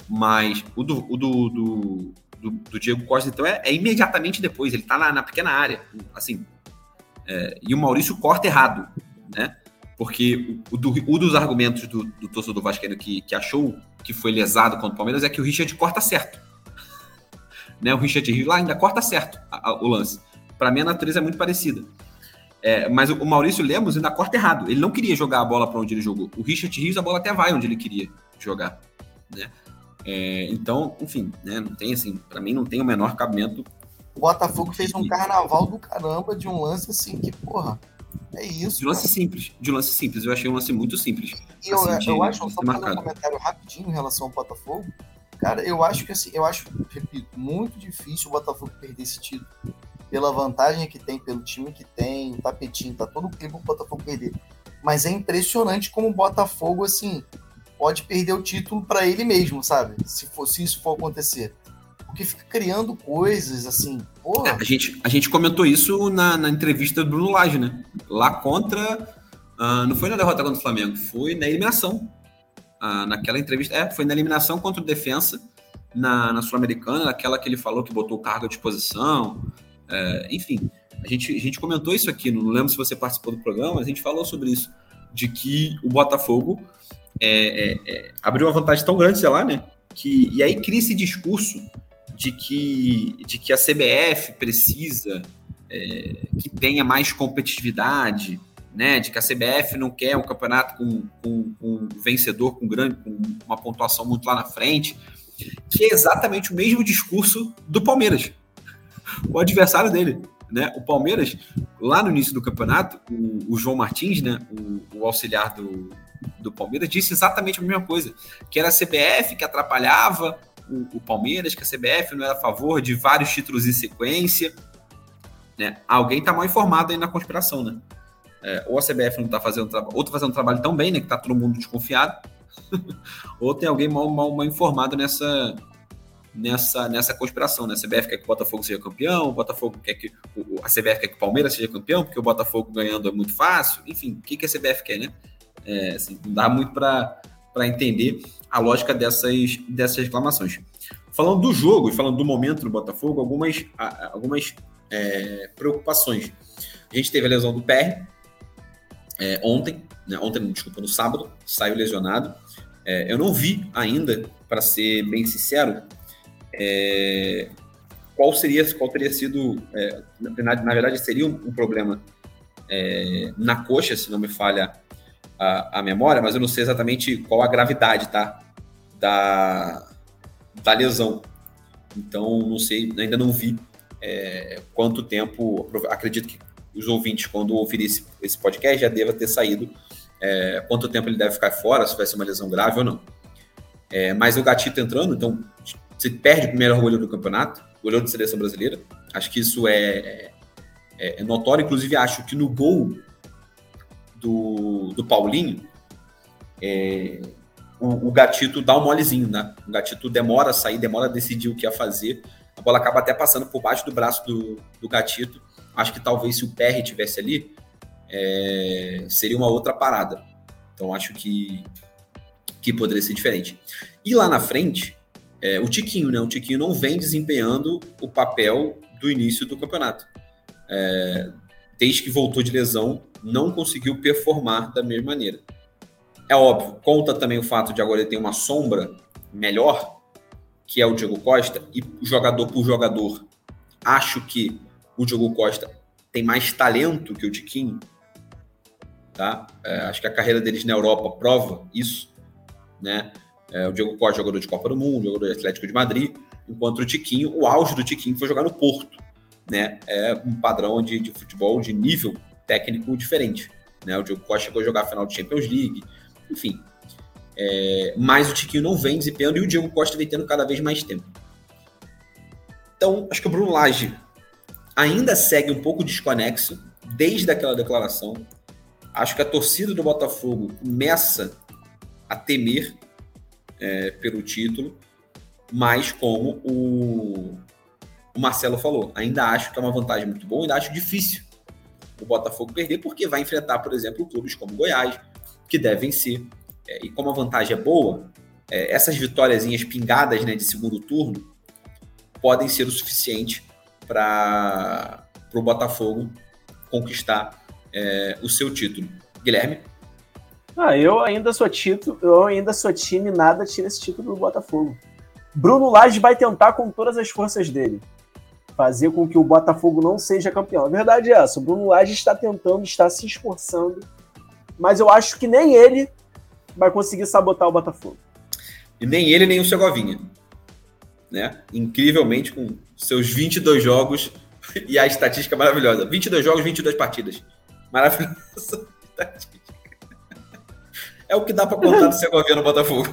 Mas o do, o do, do, do, do Diego Costa, então, é, é, imediatamente depois. Ele tá na, na pequena área. Assim. É, e o Maurício corta errado né? Porque o, do, o dos argumentos do, do torcedor vascaíno que, que achou que foi lesado contra o Palmeiras é que o Richard corta certo. [laughs] né? O Richard Rios lá ainda corta certo a, a, o lance. Para mim, a natureza é muito parecida. É, mas o, Maurício Lemos ainda corta errado. Ele não queria jogar a bola para onde ele jogou. O Richard Rios, a bola até vai onde ele queria jogar. Né? É, então, enfim, né, não tem assim, para mim não tem o menor cabimento. O Botafogo fez um carnaval do caramba de um lance assim que, porra, é isso. De lance cara. simples. De lance simples. Eu achei um lance muito simples. E eu, assim, eu acho, só fazer um comentário rapidinho em relação ao Botafogo. Cara, eu acho que assim, eu acho, repito, muito difícil o Botafogo perder esse título. Pela vantagem que tem, pelo time que tem, o tapetinho, tá todo o clima o Botafogo perder. Mas é impressionante como o Botafogo, assim, pode perder o título para ele mesmo, sabe? Se, for, se isso for acontecer porque fica criando coisas assim. É, a, gente, a gente comentou isso na, na entrevista do Bruno Lage, né? Lá contra. Uh, não foi na derrota contra o Flamengo, foi na eliminação. Uh, naquela entrevista. É, foi na eliminação contra o Defensa, na, na Sul-Americana, naquela que ele falou que botou cargo à disposição. É, enfim, a gente, a gente comentou isso aqui, não lembro se você participou do programa, mas a gente falou sobre isso. De que o Botafogo é, é, é abriu uma vantagem tão grande, sei lá, né? Que, e aí cria esse discurso de que, de que a CBF precisa é, que tenha mais competitividade, né? De que a CBF não quer um campeonato com, com, com vencedor com grande, com uma pontuação muito lá na frente, que é exatamente o mesmo discurso do Palmeiras, o adversário dele. Né? O Palmeiras, lá no início do campeonato, o, o João Martins, né? o, o auxiliar do, do Palmeiras, disse exatamente a mesma coisa, que era a CBF que atrapalhava o, o, Palmeiras, que a CBF não era a favor de vários títulos em sequência. Né? Alguém está mal informado aí na conspiração, né? É, ou a CBF não está fazendo trabalho, ou está fazendo trabalho tão bem, né? Que está todo mundo desconfiado, [laughs] ou tem alguém mal, mal, mal informado nessa, nessa, nessa conspiração, né? A CBF quer que o Botafogo seja campeão, o Botafogo quer que. A CBF quer que o Palmeiras seja campeão, porque o Botafogo ganhando é muito fácil. Enfim, o que, que a CBF quer, né? É, assim, não dá muito para entender a lógica dessas, dessas reclamações. Falando do jogo e falando do momento do Botafogo, algumas, algumas é, preocupações. A gente teve a lesão do PR é, ontem, né, ontem, desculpa, no sábado, saiu lesionado. É, eu não vi ainda, para ser bem sincero, é, qual seria, qual teria sido, é, na, na, verdade, seria um, um problema é, na coxa, se não me falha a, a memória, mas eu não sei exatamente qual a gravidade, tá? Da, da lesão. Então, não sei, ainda não vi é, quanto tempo. Acredito que os ouvintes, quando ouvirem esse, esse podcast, já deva ter saído é, quanto tempo ele deve ficar fora, se vai ser uma lesão grave ou não. É, mas o Gatito entrando, então você perde o primeiro goleiro do campeonato, goleiro de seleção brasileira. Acho que isso é, é, é notório. Inclusive, acho que no gol do, do Paulinho, é, o, o, Gatito dá um molezinho, né? O Gatito demora a sair, demora a decidir o que ia fazer. A bola acaba até passando por baixo do braço do, do Gatito. Acho que talvez se o PR tivesse ali, é, seria uma outra parada. Então acho que, que poderia ser diferente. E lá na frente, é, o Tiquinho, né? O Tiquinho não vem desempenhando o papel do início do campeonato. É, desde que voltou de lesão, não conseguiu performar da mesma maneira. É óbvio, conta também o fato de agora ele ter uma sombra melhor, que é o Diego Costa, e jogador por jogador, acho que o Diego Costa tem mais talento que o Tiquinho, tá? É, acho que a carreira deles na Europa prova isso, né? É, o Diego Costa jogador de Copa do Mundo, jogador de Atlético de Madrid, enquanto o Tiquinho, o auge do Tiquinho foi jogar no Porto, né? É um padrão de, de futebol de nível técnico diferente, né? O Diego Costa chegou a jogar a final de Champions League, enfim. É, mas o Tiquinho não vem desempenhando e o Diego Costa vem tendo cada vez mais tempo. Então, acho que o Bruno Lage ainda segue um pouco desconexo desde aquela declaração. acho que a torcida do Botafogo começa a temer é, pelo título, mas como o, o Marcelo falou, ainda acho que é uma vantagem muito boa, ainda acho difícil o Botafogo perder, porque vai enfrentar, por exemplo, clubes como Goiás, que devem ser. É, e como a vantagem é boa, é, essas vitóriazinhas pingadas né, de segundo turno podem ser o suficiente para o Botafogo conquistar é, o seu título. Guilherme? Ah, eu ainda sou título, eu ainda sou time, nada tira esse título do Botafogo. Bruno Lage vai tentar com todas as forças dele fazer com que o Botafogo não seja campeão. A verdade é essa, o Bruno Lage está tentando, está se esforçando, mas eu acho que nem ele vai conseguir sabotar o Botafogo. E nem ele, nem o Segovinha. Né? Incrivelmente, com seus 22 jogos [laughs] e a estatística maravilhosa. 22 jogos, 22 partidas. Maravilhosa [laughs] estatística. É o que dá para contar do [laughs] Segovia no Botafogo.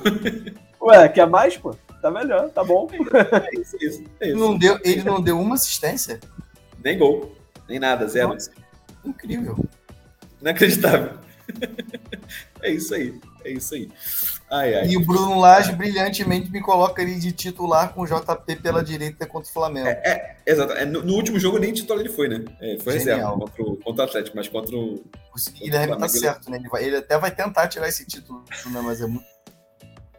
Ué, quer mais, pô? Tá melhor, tá bom. É isso, é isso, é isso. Não deu, ele não deu uma assistência? Nem gol, nem nada, zero. Nossa, incrível. Inacreditável. é isso aí, é isso aí. Ai, ai. E o Bruno Lage brilhantemente me coloca ali de titular com o JP pela direita contra o Flamengo. É, é exato. É, no, no, último jogo nem titular ele foi, né? É, foi reserva contra o, contra o Atlético, mas contra o. O Guilherme tá certo, né? Ele, vai, ele, até vai tentar tirar esse título, né? mas é muito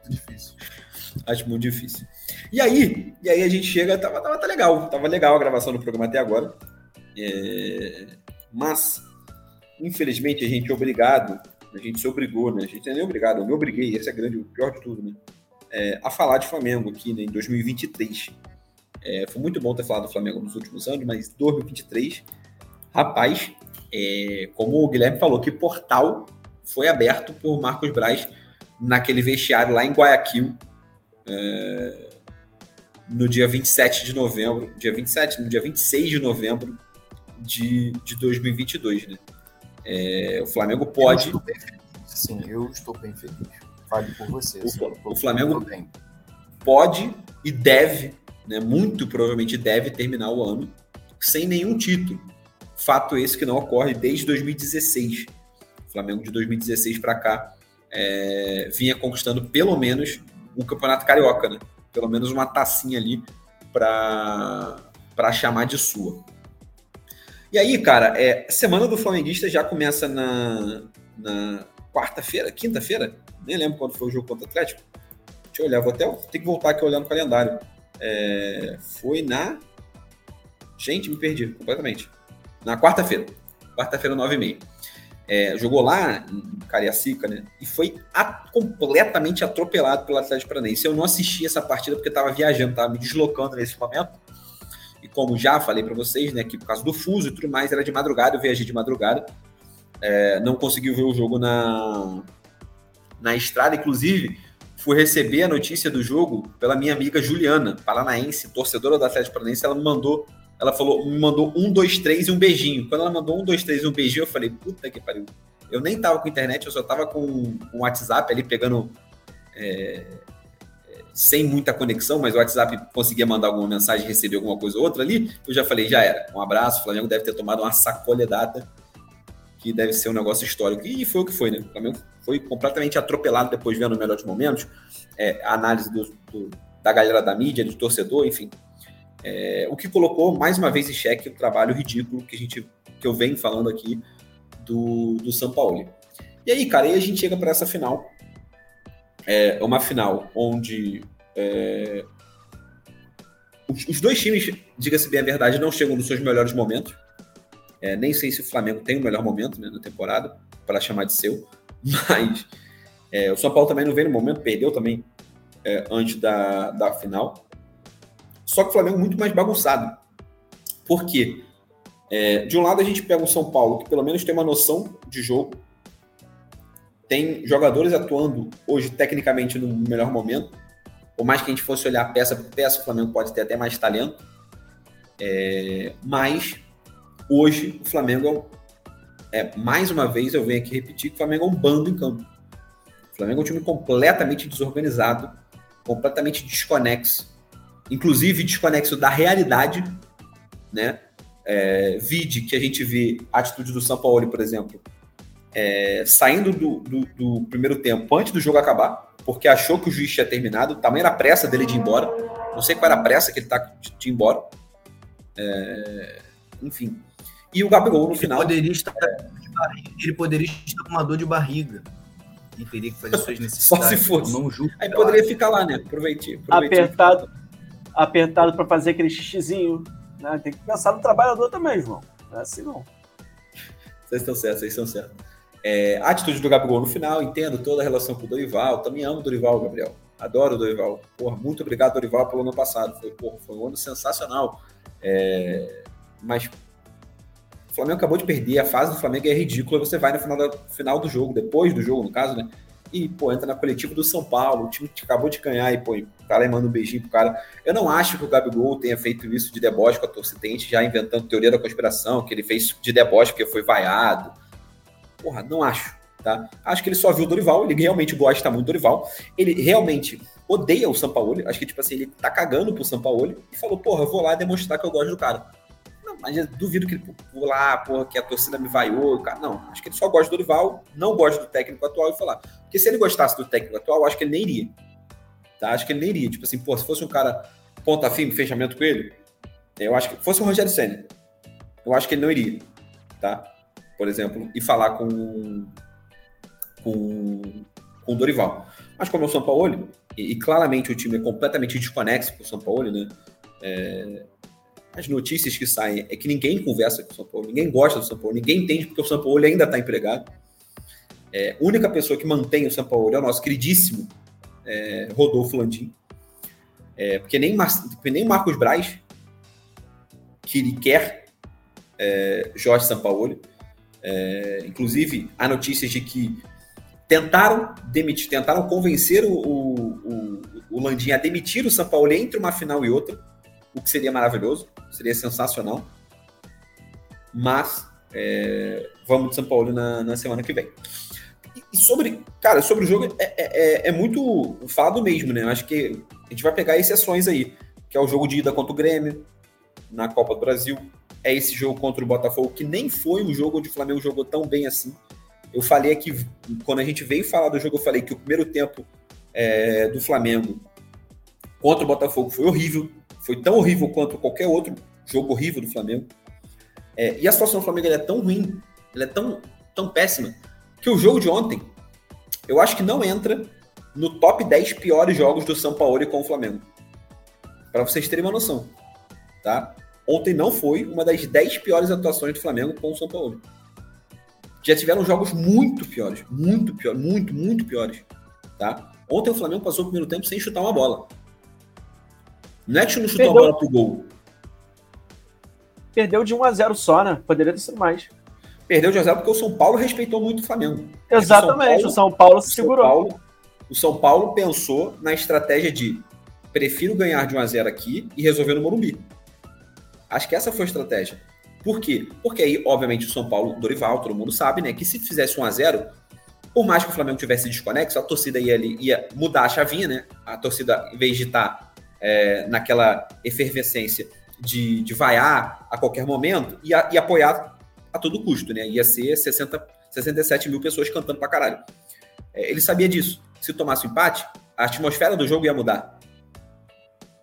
difícil. Acho muito difícil. E aí, e aí a gente chega, tava, tava tá legal, tava legal a gravação do programa até agora. É, mas, infelizmente, a gente é obrigado, a gente se obrigou, né? A gente não é nem obrigado, eu me obriguei, esse é grande, o pior de tudo, né? É, a falar de Flamengo aqui né, em 2023. É, foi muito bom ter falado do Flamengo nos últimos anos, mas 2023, rapaz, é, como o Guilherme falou, que portal foi aberto por Marcos Braz naquele vestiário lá em Guayaquil, é, no dia 27 de novembro, dia 27, no dia 26 de novembro de, de 2022, né? É, o Flamengo pode. Eu Sim, eu estou bem feliz. Fale por você. O, o Flamengo pode e deve, né, muito provavelmente deve terminar o ano sem nenhum título. Fato esse que não ocorre desde 2016. O Flamengo de 2016 para cá é, vinha conquistando pelo menos o Campeonato Carioca, né? Pelo menos uma tacinha ali para chamar de sua. E aí, cara, é, semana do Flamenguista já começa na, na quarta-feira, quinta-feira? Nem lembro quando foi o jogo contra o Atlético. Deixa eu olhar, vou até ter que voltar aqui olhando o calendário. É, foi na. Gente, me perdi completamente. Na quarta-feira. Quarta-feira, nove e meia é, jogou lá em Cariacica, né? E foi a, completamente atropelado pelo Atlético Paranaense. Eu não assisti essa partida porque estava viajando, estava me deslocando nesse momento. E como já falei para vocês, né, que por causa do fuso e tudo mais, era de madrugada, eu viajei de madrugada. É, não consegui ver o jogo na, na estrada, inclusive fui receber a notícia do jogo pela minha amiga Juliana, paranaense, torcedora do Atlético Paranaense, ela me mandou ela falou, me mandou um, dois, três e um beijinho. Quando ela mandou um, dois, três e um beijinho, eu falei, puta que pariu. Eu nem tava com internet, eu só tava com o WhatsApp ali pegando. É, sem muita conexão, mas o WhatsApp conseguia mandar alguma mensagem, receber alguma coisa ou outra ali. Eu já falei, já era. Um abraço, o Flamengo deve ter tomado uma sacolha data, que deve ser um negócio histórico. E foi o que foi, né? O Flamengo foi completamente atropelado depois vendo os melhores momentos. É, a análise do, do, da galera da mídia, do torcedor, enfim. É, o que colocou mais uma vez em xeque o trabalho ridículo que a gente que eu venho falando aqui do, do São Paulo. E aí, cara, aí a gente chega para essa final. É uma final onde é, os, os, dois times, diga-se bem a verdade, não chegam nos seus melhores momentos. É, nem sei se o Flamengo tem o melhor momento né, na temporada, para chamar de seu, [laughs] mas é, o São Paulo também não vem no momento, perdeu também é, antes da, da final. Só que o Flamengo é muito mais bagunçado. Por quê? É, de um lado, a gente pega o São Paulo, que pelo menos tem uma noção de jogo, tem jogadores atuando hoje tecnicamente no melhor momento. Por mais que a gente fosse olhar peça por peça, o Flamengo pode ter até mais talento. É, mas hoje o Flamengo é, é, mais uma vez eu venho aqui repetir que o Flamengo é um bando em campo. O Flamengo é um time completamente desorganizado, completamente desconexo inclusive desconexo da realidade, né? É, vide que a gente vê a atitude do São Paulo, por exemplo, é, saindo do, do, do, primeiro tempo antes do jogo acabar, porque achou que o juiz tinha terminado, tamanho era a pressa dele de ir embora. Não sei qual era a pressa que ele tá de ir embora. É, enfim. E o Gabigol no ele final. Poderia estar, ele poderia estar com uma dor de barriga. E teria que fazer suas necessidades. [laughs] Só se fosse. Não julgo, Aí poderia acho. ficar lá, né? Aproveite. Apertado, apertado para fazer aquele xixizinho. Né? Tem que pensar no trabalhador também, João. Não é assim não. Vocês estão certos, vocês estão certos. É, a atitude do Gabigol no final, entendo toda a relação com o Dorival. Também amo o Dorival, Gabriel. Adoro o Dorival. Porra, muito obrigado, Dorival, pelo ano passado. Foi, porra, foi um ano sensacional. É, mas o Flamengo acabou de perder, a fase do Flamengo é ridícula, você vai no final, da, final do jogo, depois do jogo, no caso, né? E, pô, entra na coletiva do São Paulo, o time que acabou de ganhar e, pô, o cara manda um beijinho pro cara. Eu não acho que o Gabigol tenha feito isso de deboche com a torcida, já inventando teoria da conspiração, que ele fez de deboche porque foi vaiado. Porra, não acho, tá? Acho que ele só viu o Dorival, ele realmente gosta muito do Dorival, ele realmente odeia o São Paulo, acho que, tipo assim, ele tá cagando pro São Paulo e falou, porra, vou lá demonstrar que eu gosto do cara. Mas eu duvido que ele pular, porra, que a torcida me vaiou. Cara. Não, acho que ele só gosta do Dorival, não gosta do técnico atual e falar. Porque se ele gostasse do técnico atual, acho que ele nem iria. Tá? Acho que ele nem iria. Tipo assim, pô, se fosse um cara ponta firme, fechamento com ele, eu acho que fosse o Rogério Senna. Eu acho que ele não iria. Tá? Por exemplo, e falar com com, com o Dorival. Mas como é o São Paulo, e, e claramente o time é completamente desconexo com o São Paulo, né? É, as notícias que saem é que ninguém conversa com o São Paulo, ninguém gosta do São Paulo, ninguém entende porque o São Paulo ainda está empregado. É, a única pessoa que mantém o São Paulo é o nosso queridíssimo é, Rodolfo Landim. É, porque nem, Mar nem Marcos Braz que ele quer é, Jorge Sampaoli. É, inclusive, há notícias de que tentaram demitir, tentaram convencer o, o, o, Landim a demitir o Sampaoli entre uma final e outra o que seria maravilhoso, seria sensacional. Mas é, vamos de São Paulo na, na semana que vem. E, sobre, cara, sobre o jogo é, é, é, muito falado mesmo, né? Eu acho que a gente vai pegar exceções aí, que é o jogo de ida contra o Grêmio na Copa do Brasil, é esse jogo contra o Botafogo, que nem foi um jogo onde o Flamengo jogou tão bem assim. Eu falei aqui, quando a gente veio falar do jogo, eu falei que o primeiro tempo é, do Flamengo contra o Botafogo foi horrível, foi tão horrível quanto qualquer outro jogo horrível do Flamengo. É, e a situação do Flamengo é tão ruim, é tão, tão péssima, que o jogo de ontem, eu acho que não entra no top 10 piores jogos do São Paulo com o Flamengo. Para vocês terem uma noção. Tá? Ontem não foi uma das 10 piores atuações do Flamengo com o São Paulo. Já tiveram jogos muito piores, muito piores, muito, muito piores. Tá? Ontem o Flamengo passou o primeiro tempo sem chutar uma bola. Não é que não chutou Perdeu. a bola pro gol. Perdeu de 1 a 0 só, né? Poderia ter sido mais. Perdeu de 1 a 0 porque o São Paulo respeitou muito o Flamengo. Exatamente, o São Paulo, o São Paulo se segurou. São Paulo, o São Paulo pensou na estratégia de prefiro ganhar de 1 a 0 aqui e resolver no Morumbi. Acho que essa foi a estratégia. Por quê? Porque aí, obviamente, o São Paulo, Dorival, todo mundo sabe, né? Que se fizesse 1 a 0 por mais que o Flamengo tivesse desconexo, a torcida ia, ia mudar a chavinha, né? A torcida, em vez de estar tá é, naquela efervescência de, de vaiar a qualquer momento e, a, e, apoiar a todo custo, né? Ia ser 60, 67 mil pessoas cantando pra caralho. É, ele sabia disso. Se tomasse o um empate, a atmosfera do jogo ia mudar.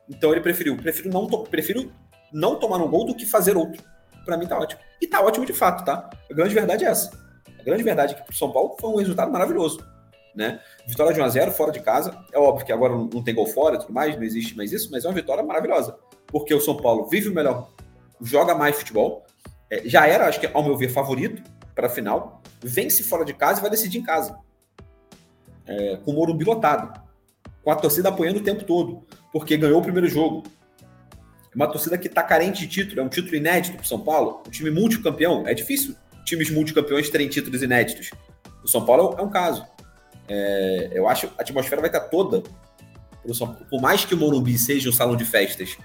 Então ele preferiu, prefiro não, prefiro não tomar um gol do que fazer outro. Para mim tá ótimo. E tá ótimo de fato, tá? A grande verdade é essa. A grande verdade é que pro São Paulo foi um resultado maravilhoso né? Vitória de 1x0 fora de casa. É óbvio que agora não tem gol fora e tudo mais, não existe mais isso, mas é uma vitória maravilhosa. Porque o São Paulo vive o melhor, joga mais futebol. É, já era, acho que, ao meu ver, favorito para a final. Vence fora de casa e vai decidir em casa. É, com o Morumbi lotado. Com a torcida apoiando o tempo todo. Porque ganhou o primeiro jogo. Uma torcida que está carente de título, é um título inédito para o São Paulo. Um time multicampeão. É difícil times multicampeões terem títulos inéditos. O São Paulo é um caso. É, eu acho que a atmosfera vai estar toda, por mais que o Morumbi seja um salão de festas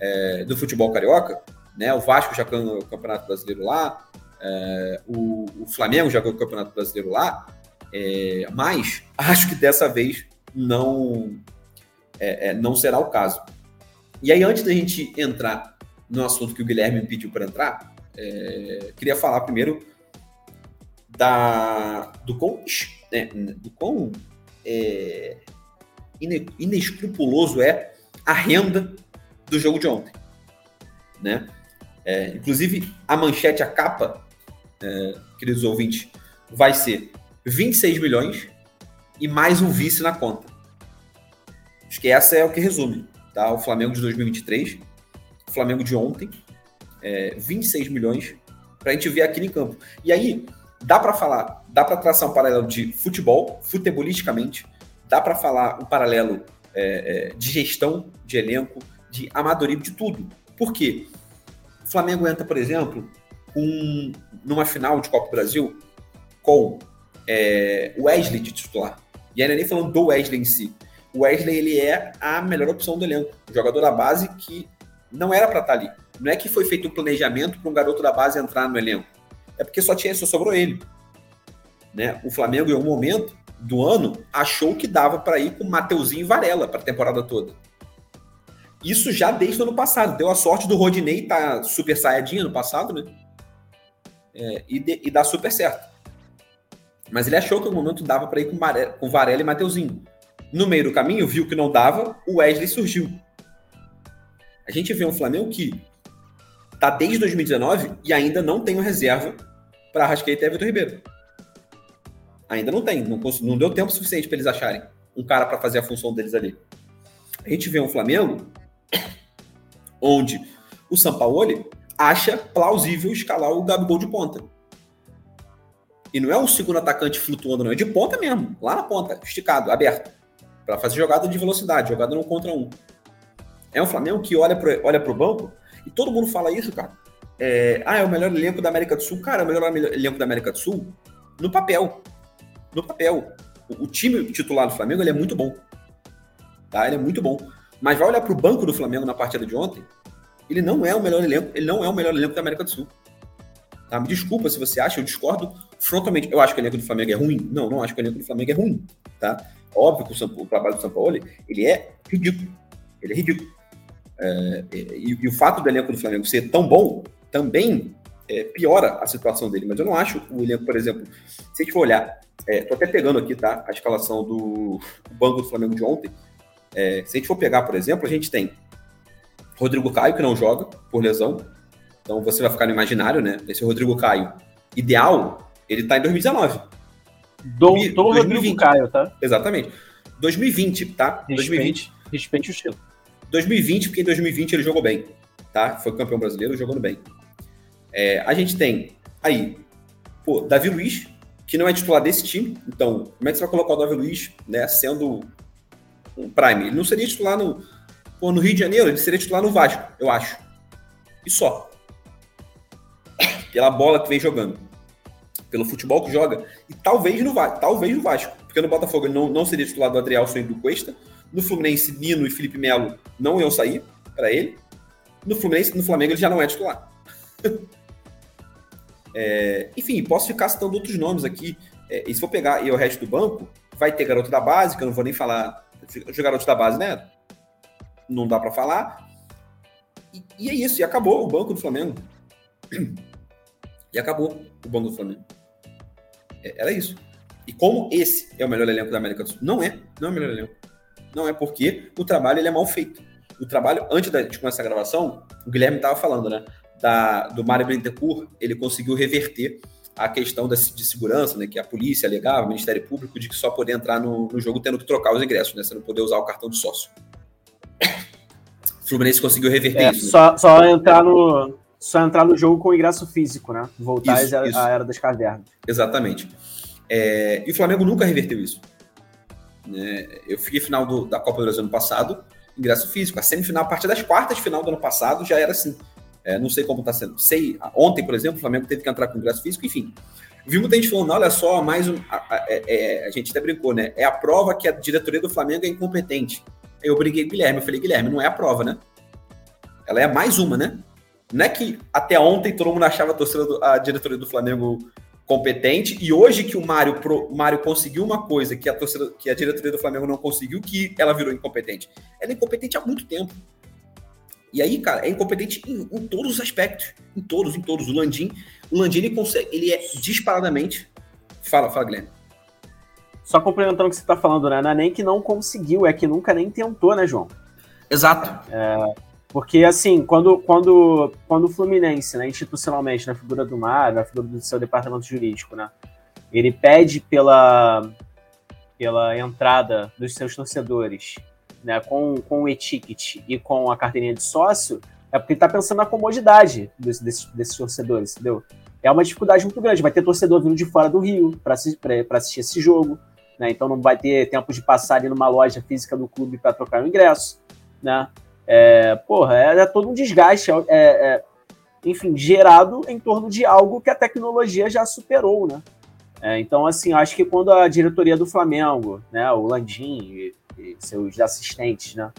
é, do futebol carioca, né? O Vasco já ganhou o Campeonato Brasileiro lá, é, o, o, Flamengo já ganhou o Campeonato Brasileiro lá, é, mas [laughs] acho que dessa vez não, é, é, não será o caso. E aí, antes da gente entrar no assunto que o Guilherme me pediu para entrar, queria falar primeiro da, do quão, né, do quão é, ine- inescrupuloso é a renda do jogo de ontem. Né? É, inclusive, a manchete, a capa, é, queridos ouvintes, vai ser 26 milhões e mais um vice na conta. Acho que essa é o que resume. Tá? O Flamengo de 2023, o Flamengo de ontem, é, 26 milhões para a gente ver aqui em campo. E aí, dá para falar, dá para traçar um paralelo de futebol, futebolisticamente, dá para falar um paralelo é, é, de gestão de elenco, de amadorismo, de tudo. Por quê? O Flamengo entra, por exemplo, com, numa final de Copa do Brasil com é, o Wesley de titular. E ainda nem falando do Wesley em si. O Wesley ele é a melhor opção do elenco. Jogador da base que não era para estar ali. Não é que foi feito um planejamento para um garoto da base entrar no elenco. É porque só tinha, só sobrou ele. Né? O Flamengo, em algum momento do ano, achou que dava para ir com Mateuzinho e Varela para a temporada toda. Isso já desde o ano passado. Deu a sorte do Rodinei estar tá super saiyadinho no passado, né? É, e, de, e dá super certo. Mas ele achou que no momento dava para ir com, Varela, com Varela e Mateuzinho. No meio do caminho, viu que não dava, o Wesley surgiu. A gente vê um Flamengo que tá desde 2019 e ainda não tem uma reserva para Arrascaeta e Vitor Ribeiro. Ainda não tem, não, não deu tempo suficiente para eles acharem um cara para fazer a função deles ali. A gente vê um Flamengo onde o Sampaoli acha plausível escalar o Gabigol de ponta. E não é um segundo atacante flutuando, não, é de ponta mesmo, lá na ponta, esticado, aberto, para fazer jogada de velocidade, jogada no contra um. É um Flamengo que olha para olha o banco e todo mundo fala isso, cara. É, ah, é o melhor elenco da América do Sul. Cara, é o melhor elenco da América do Sul no papel. No papel. O, o time titular do Flamengo ele é muito bom. Tá? Ele é muito bom. Mas vai olhar para o banco do Flamengo na partida de ontem, ele não é o melhor elenco, ele não é o melhor elenco da América do Sul. Tá? Me desculpa se você acha, eu discordo frontalmente. Eu acho que o elenco do Flamengo é ruim? Não, não acho que o elenco do Flamengo é ruim. Tá? Óbvio que o, o trabalho do São Paulo ele é ridículo. Ele é ridículo. É, e, e, o fato do elenco do Flamengo ser tão bom também é, piora a situação dele. Mas eu não acho o elenco, por exemplo, se a gente for olhar, é, tô até pegando aqui tá, a escalação do [laughs] banco do Flamengo de ontem. É, se a gente for pegar, por exemplo, a gente tem Rodrigo Caio, que não joga por lesão. Então você vai ficar no imaginário, né? Esse Rodrigo Caio ideal, ele tá em 2019. Doutor Rodrigo Caio, tá? Exatamente. 2020, tá? Respeite, 2020. Respeite o estilo. 2020, porque em 2020 ele jogou bem, tá? Foi campeão brasileiro jogando bem. É, a gente tem aí, pô, Davi Luiz, que não é titular desse time, então como é que você vai colocar o Davi Luiz, né, sendo um prime? Ele não seria titular no, pô, no Rio de Janeiro, ele seria titular no Vasco, eu acho. E só. Pela bola que vem jogando. Pelo futebol que joga. E talvez no talvez no Vasco. Porque no Botafogo ele não, não seria titular do Adrielson e do Cuesta. No Fluminense, Nino e Felipe Melo não iam sair para ele. No Fluminense, no Flamengo, ele já não é titular. [laughs] é, enfim, posso ficar citando outros nomes aqui. É, e se for pegar e o resto do banco, vai ter garoto da base, que eu não vou nem falar. Os garotos da base, né? Não dá para falar. E, e, é isso, e acabou o banco do Flamengo. [clears throat] E acabou o banco do Flamengo. É, era isso. E como esse é o melhor elenco da América do Sul? Não é, não é o melhor elenco. Não é porque o trabalho ele é mal feito. O trabalho, antes de começar a gravação, o Guilherme estava falando, né? Da, do Mário Bittencourt, ele conseguiu reverter a questão da, de segurança, né? Que a polícia alegava, o Ministério Público, de que só poder entrar no, no jogo tendo que trocar os ingressos, né? Você não poder usar o cartão de sócio. [coughs] O Fluminense conseguiu reverter é, isso. Né? Só, só, entrar no, só entrar no jogo com ingresso físico, né? Voltar Isso, à isso. à era das cavernas. Exatamente. É, e o Flamengo nunca reverteu isso. Né? Eu fiquei final do- da Copa do Brasil ano passado, ingresso físico. A semifinal, a partir das quartas de final do ano passado, já era assim. É, não sei como está sendo. Sei, ontem, por exemplo, o Flamengo teve que entrar com ingresso físico, enfim. Vi muita gente falando, olha só, mais um. A, a- é- é- a gente até brincou, né? É a prova que a diretoria do Flamengo é incompetente. Eu briguei com o Guilherme, eu falei, Guilherme, não é a prova, né? Ela é mais uma, né? Não é que até ontem todo mundo achava a, torcida do- a diretoria do Flamengo competente e hoje que o Mário, pro- Mário conseguiu uma coisa que a, torcida, que a diretoria do Flamengo não conseguiu, que ela virou incompetente. Ela é incompetente há muito tempo. E aí, cara, é incompetente em, em todos os aspectos. Em todos, em todos. O Landim, o Landim ele consegue, ele é disparadamente Fala, fala, Guilherme. Só complementando o que você está falando, né? Não é nem que não conseguiu, é que nunca nem tentou, né, João? Exato. Porque, assim, quando, quando, quando o Fluminense, né, institucionalmente, na figura do Mário, na figura do seu departamento jurídico, né, ele pede pela, pela entrada dos seus torcedores né, com, com o e-ticket e com a carteirinha de sócio, é porque ele está pensando na comodidade desse, desses, desses torcedores, entendeu? É uma dificuldade muito grande. Vai ter torcedor vindo de fora do Rio para assistir esse jogo, né? Então não vai ter tempo de passar ali numa loja física do clube para trocar o ingresso, né? É, porra, é, é, todo um desgaste, é, é, enfim, gerado em torno de algo que a tecnologia já superou, né? É, então, assim, acho que quando a diretoria do Flamengo, né, o Landim e, e seus assistentes, né,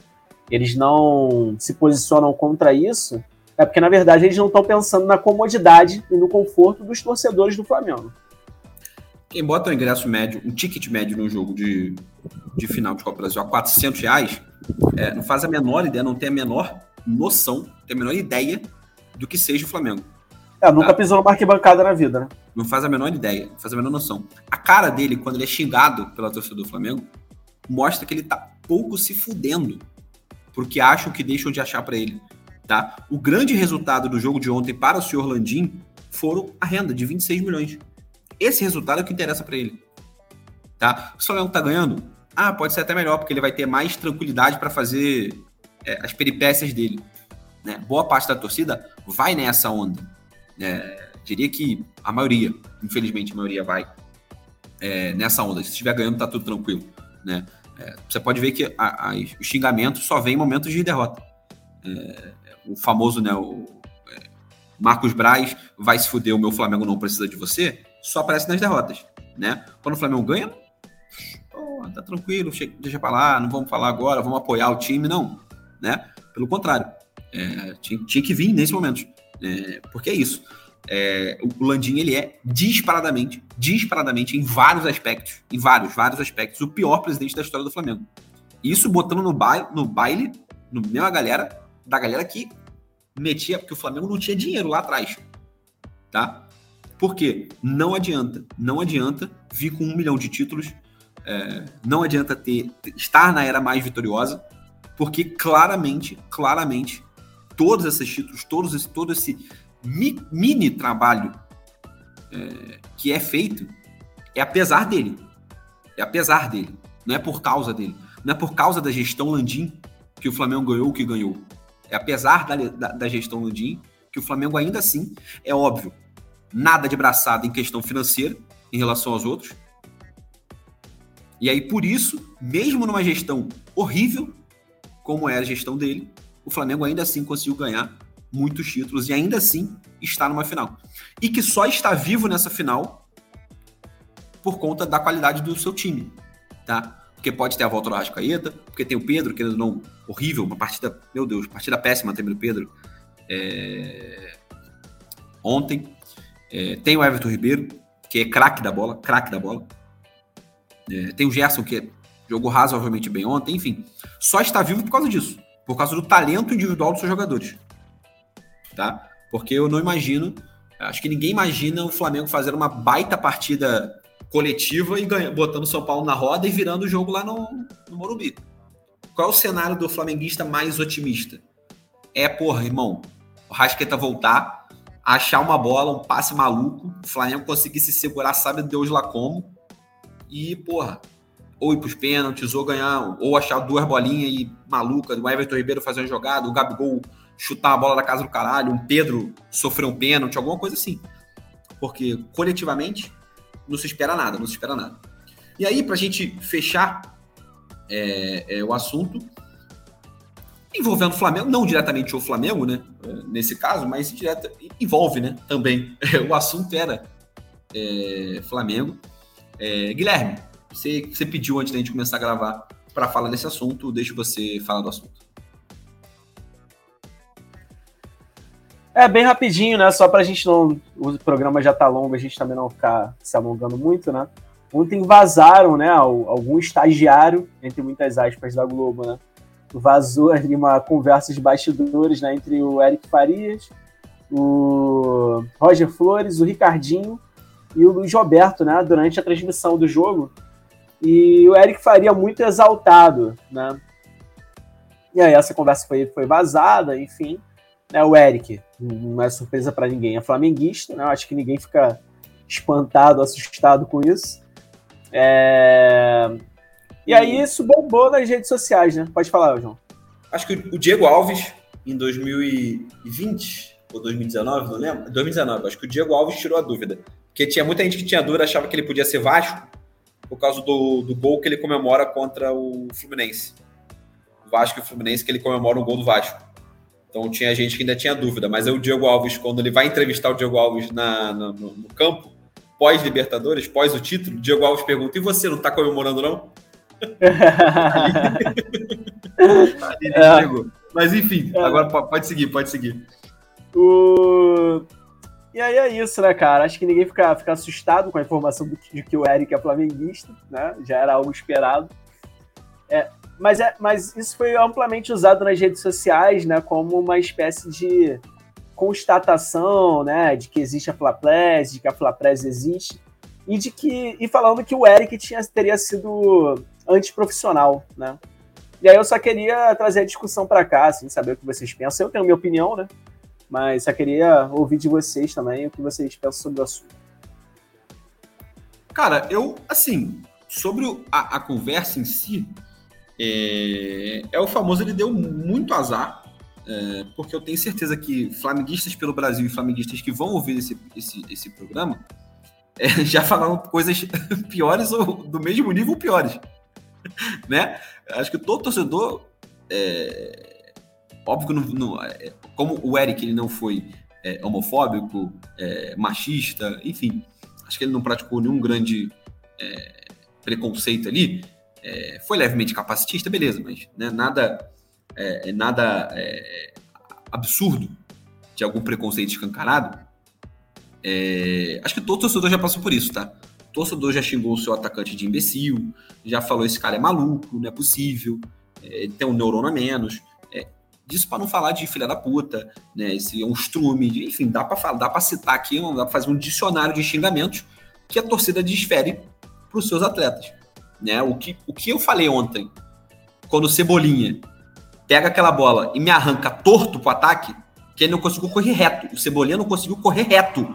eles não se posicionam contra isso, é porque, na verdade, eles não estão pensando na comodidade e no conforto dos torcedores do Flamengo. Quem bota o ingresso médio, um ticket médio no jogo de, de final de Copa do Brasil a 400 reais, é, não faz a menor ideia, não tem a menor noção, não tem a menor ideia do que seja o Flamengo. É, nunca tá? pisou numa arquibancada na vida, né? Não faz a menor ideia, não faz a menor noção. A cara dele, quando ele é xingado pela torcida do Flamengo, mostra que ele tá pouco se fudendo porque acham que deixam de achar para ele. Tá? O grande resultado do jogo de ontem para o senhor Landim foram a renda de 26 milhões. Esse resultado é o que interessa para ele. Tá? O Flamengo tá ganhando? Ah, pode ser até melhor, porque ele vai ter mais tranquilidade para fazer é, as peripécias dele. Né? Boa parte da torcida vai nessa onda. É, diria que a maioria, infelizmente a maioria vai é, nessa onda. Se estiver ganhando, tá tudo tranquilo. Né? É, você pode ver que a, a, o xingamento só vem em momentos de derrota. É, o famoso, né, o, é, Marcos Braz vai se fuder, o meu Flamengo não precisa de você, só aparece nas derrotas. Né? Quando o Flamengo ganha, oh, tá tranquilo, deixa pra lá, não vamos falar agora, vamos apoiar o time, não. Né? Pelo contrário, é, tinha, tinha, que vir nesse momento. É, porque é isso. É, o Landim ele é disparadamente, disparadamente em vários aspectos, em vários, vários aspectos, o pior presidente da história do Flamengo. Isso botando no baile, no baile, no mesma galera, da galera que metia, porque o Flamengo não tinha dinheiro lá atrás, tá? Por quê? Não adianta, não adianta vir com um milhão de títulos, é, não adianta ter estar na era mais vitoriosa, porque claramente, claramente, todos esses títulos, todos esse, todo esse mi, mini trabalho é, que é feito é apesar dele. É apesar dele. Não é por causa dele. Não é por causa da gestão Landim que o Flamengo ganhou o que ganhou. É apesar da, da, da gestão Landim que o Flamengo ainda assim, é óbvio, nada de braçada em questão financeira em relação aos outros. E aí, por isso, mesmo numa gestão horrível, como era a gestão dele, o Flamengo ainda assim conseguiu ganhar muitos títulos e ainda assim está numa final. E que só está vivo nessa final por conta da qualidade do seu time, tá? Porque pode ter a volta do Arrascaeta, porque tem o Pedro, que não horrível, uma partida, meu Deus, partida péssima também do Pedro é... ontem. É... tem o Everton Ribeiro, que é craque da bola, craque da bola. É... tem o Gerson, que jogou razoavelmente bem ontem, enfim. Só está vivo por causa disso, por causa do talento individual dos seus jogadores tá? Porque eu não imagino, acho que ninguém imagina o Flamengo fazer uma baita partida coletiva e ganha, botando o São Paulo na roda e virando o jogo lá no, no Morumbi. Qual é o cenário do flamenguista mais otimista? É, porra, irmão, o Rasqueta voltar, achar uma bola, um passe maluco, o Flamengo conseguir se segurar, sabe Deus lá como, e, porra, ou ir pros pênaltis, ou ganhar, ou achar duas bolinhas e maluca, o Everton Ribeiro fazer uma jogada, o Gabigol chutar a bola da casa do caralho, um Pedro sofrer um pênalti, alguma coisa assim. Porque coletivamente não se espera nada, não se espera nada. E aí, para a gente fechar é, é, o assunto, envolvendo o Flamengo, não diretamente o Flamengo, né? Nesse caso, mas envolve, né? Também. [laughs] o assunto era é, Flamengo. É, Guilherme, você, você pediu antes da gente começar a gravar para falar desse assunto, deixa você falar do assunto. É, bem rapidinho, né? Só pra gente não. O programa já tá longo, a gente também não ficar se alongando muito, né? Ontem vazaram, né? Algum estagiário, entre muitas aspas, da Globo, né? Vazou ali uma conversa de bastidores, né? Entre o Eric Farias, o Roger Flores, o Ricardinho e o Luiz Roberto, né, durante a transmissão do jogo. E o Eric Faria muito exaltado, né? E aí essa conversa foi, foi vazada, enfim. Né, o Eric, não é surpresa para ninguém, é flamenguista, né? Acho que ninguém fica espantado, assustado com isso. É... E aí isso bombou nas redes sociais, né? Pode falar, João. Acho que o Diego Alves, em 2020 ou 2019, não lembro. 2019, acho que o Diego Alves tirou a dúvida. Porque tinha muita gente que tinha dúvida, achava que ele podia ser Vasco, por causa do, do gol que ele comemora contra o Fluminense. O Vasco e o Fluminense, que ele comemora um gol do Vasco. Então tinha gente que ainda tinha dúvida, mas aí o Diego Alves, quando ele vai entrevistar o Diego Alves na, no, no campo, pós-Libertadores, pós o título, o Diego Alves pergunta: e você não tá comemorando, não? É. Mas enfim, é. agora pode seguir, pode seguir. O... E aí é isso, né, cara? Acho que ninguém fica, fica assustado com a informação de que o Eric é flamenguista, né? Já era algo esperado. É, mas, é, mas isso foi amplamente usado nas redes sociais, né? Como uma espécie de constatação, né? De que existe a Flapress, de que a Flapress existe. E de que. E falando que o Eric tinha, teria sido antiprofissional, né? E aí eu só queria trazer a discussão para cá, assim, saber o que vocês pensam. Eu tenho minha opinião, né? Mas só queria ouvir de vocês também o que vocês pensam sobre o assunto. Cara, eu, assim, sobre a, a conversa em si, é, é, o famoso, ele deu muito azar, é, porque eu tenho certeza que flamenguistas pelo Brasil e flamenguistas que vão ouvir esse, esse, esse programa é, [laughs] já falaram coisas [laughs] piores ou do mesmo nível piores. [laughs] né? Acho que todo torcedor, é, óbvio que não, não, é, como o Eric ele não foi é, homofóbico, é, machista, enfim, acho que ele não praticou nenhum grande é, preconceito ali. É, foi levemente capacitista, beleza, mas né, nada, nada absurdo de algum preconceito escancarado. acho que todo torcedor já passou por isso, tá? Torcedor já xingou o seu atacante de imbecil, já falou esse cara é maluco, não é possível, é, tem um neurônio a menos. É, disso para não falar de filha da puta, né? Esse é um estrume, de, enfim, dá para dá para citar aqui, dá para fazer um dicionário de xingamentos que a torcida desfere para os seus atletas, né? O que, o que eu falei ontem, quando o Cebolinha pega aquela bola e me arranca torto pro ataque, que ele não conseguiu correr reto, o Cebolinha não conseguiu correr reto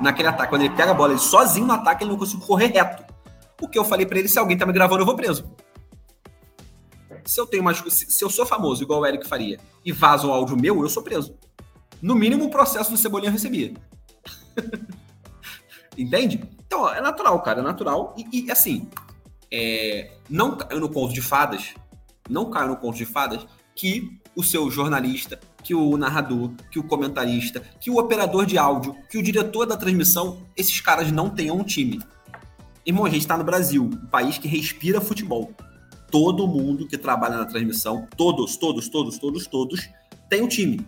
naquele ataque. Quando ele pega a bola, ele sozinho no ataque, ele não conseguiu correr reto. O que eu falei para ele, se alguém tá me gravando, eu vou preso. Se eu tenho mais, se eu sou famoso, igual o Eric faria, e vaza um áudio meu, eu sou preso. No mínimo, o processo do Cebolinha eu recebia. [laughs] Entende? Então, é natural, cara, é natural. E, e assim, é, não caiu no conto de fadas, não caiu no conto de fadas que o seu jornalista, que o narrador, que o comentarista, que o operador de áudio, que o diretor da transmissão, esses caras não tenham um time. Irmão, a gente está no Brasil, um país que respira futebol. Todo mundo que trabalha na transmissão, todos, todos, todos, todos, todos, tem um time.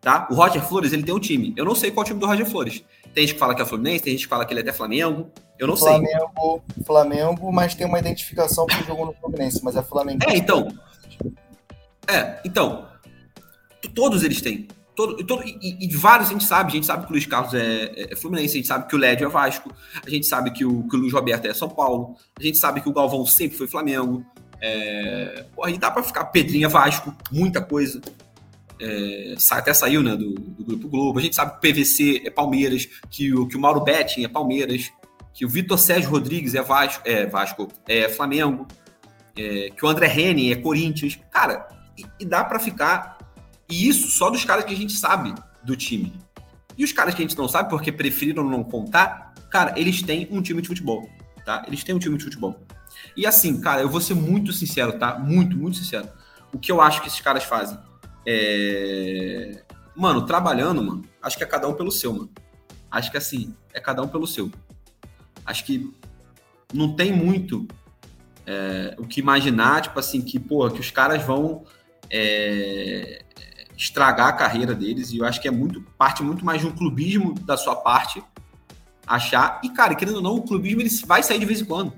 Tá? O Roger Flores, ele tem um time. Eu não sei qual é o time do Roger Flores. Tem gente que fala que é Fluminense, tem gente que fala que ele é até Flamengo. Eu não Flamengo, sei. Flamengo, mas tem uma identificação com o jogo no Fluminense, mas é Flamengo. É, então. É, então, todos eles têm. Todo, todo, e, e, vários a gente sabe, a gente sabe que o Luiz Carlos é, é, Fluminense, a gente sabe que o Lédio é Vasco, a gente sabe que o, que o Luiz Roberto é São Paulo, a gente sabe que o Galvão sempre foi Flamengo. É, porra, e dá pra ficar Pedrinha é Vasco, muita coisa. É, até saiu né, do, do, Grupo Globo. A gente sabe que o PVC é Palmeiras, que o, que o Mauro Betting é Palmeiras, que o Vitor Sérgio Rodrigues é Vasco, é, Vasco, é Flamengo, é, que o André Rene é Corinthians. Cara, e, e dá para ficar. E isso só dos caras que a gente sabe do time. E os caras que a gente não sabe porque preferiram não contar, cara, eles têm um time de futebol, tá? Eles têm um time de futebol. E assim, cara, eu vou ser muito sincero, tá? Muito, muito sincero. O que eu acho que esses caras fazem é. Mano, trabalhando, mano, acho que é cada um pelo seu, mano. Acho que assim, é cada um pelo seu. Acho que não tem muito é, o que imaginar, tipo assim, que, porra, que os caras vão é, estragar a carreira deles. E eu acho que é muito parte muito mais de um clubismo da sua parte achar. E, cara, querendo ou não, o clubismo ele vai sair de vez em quando.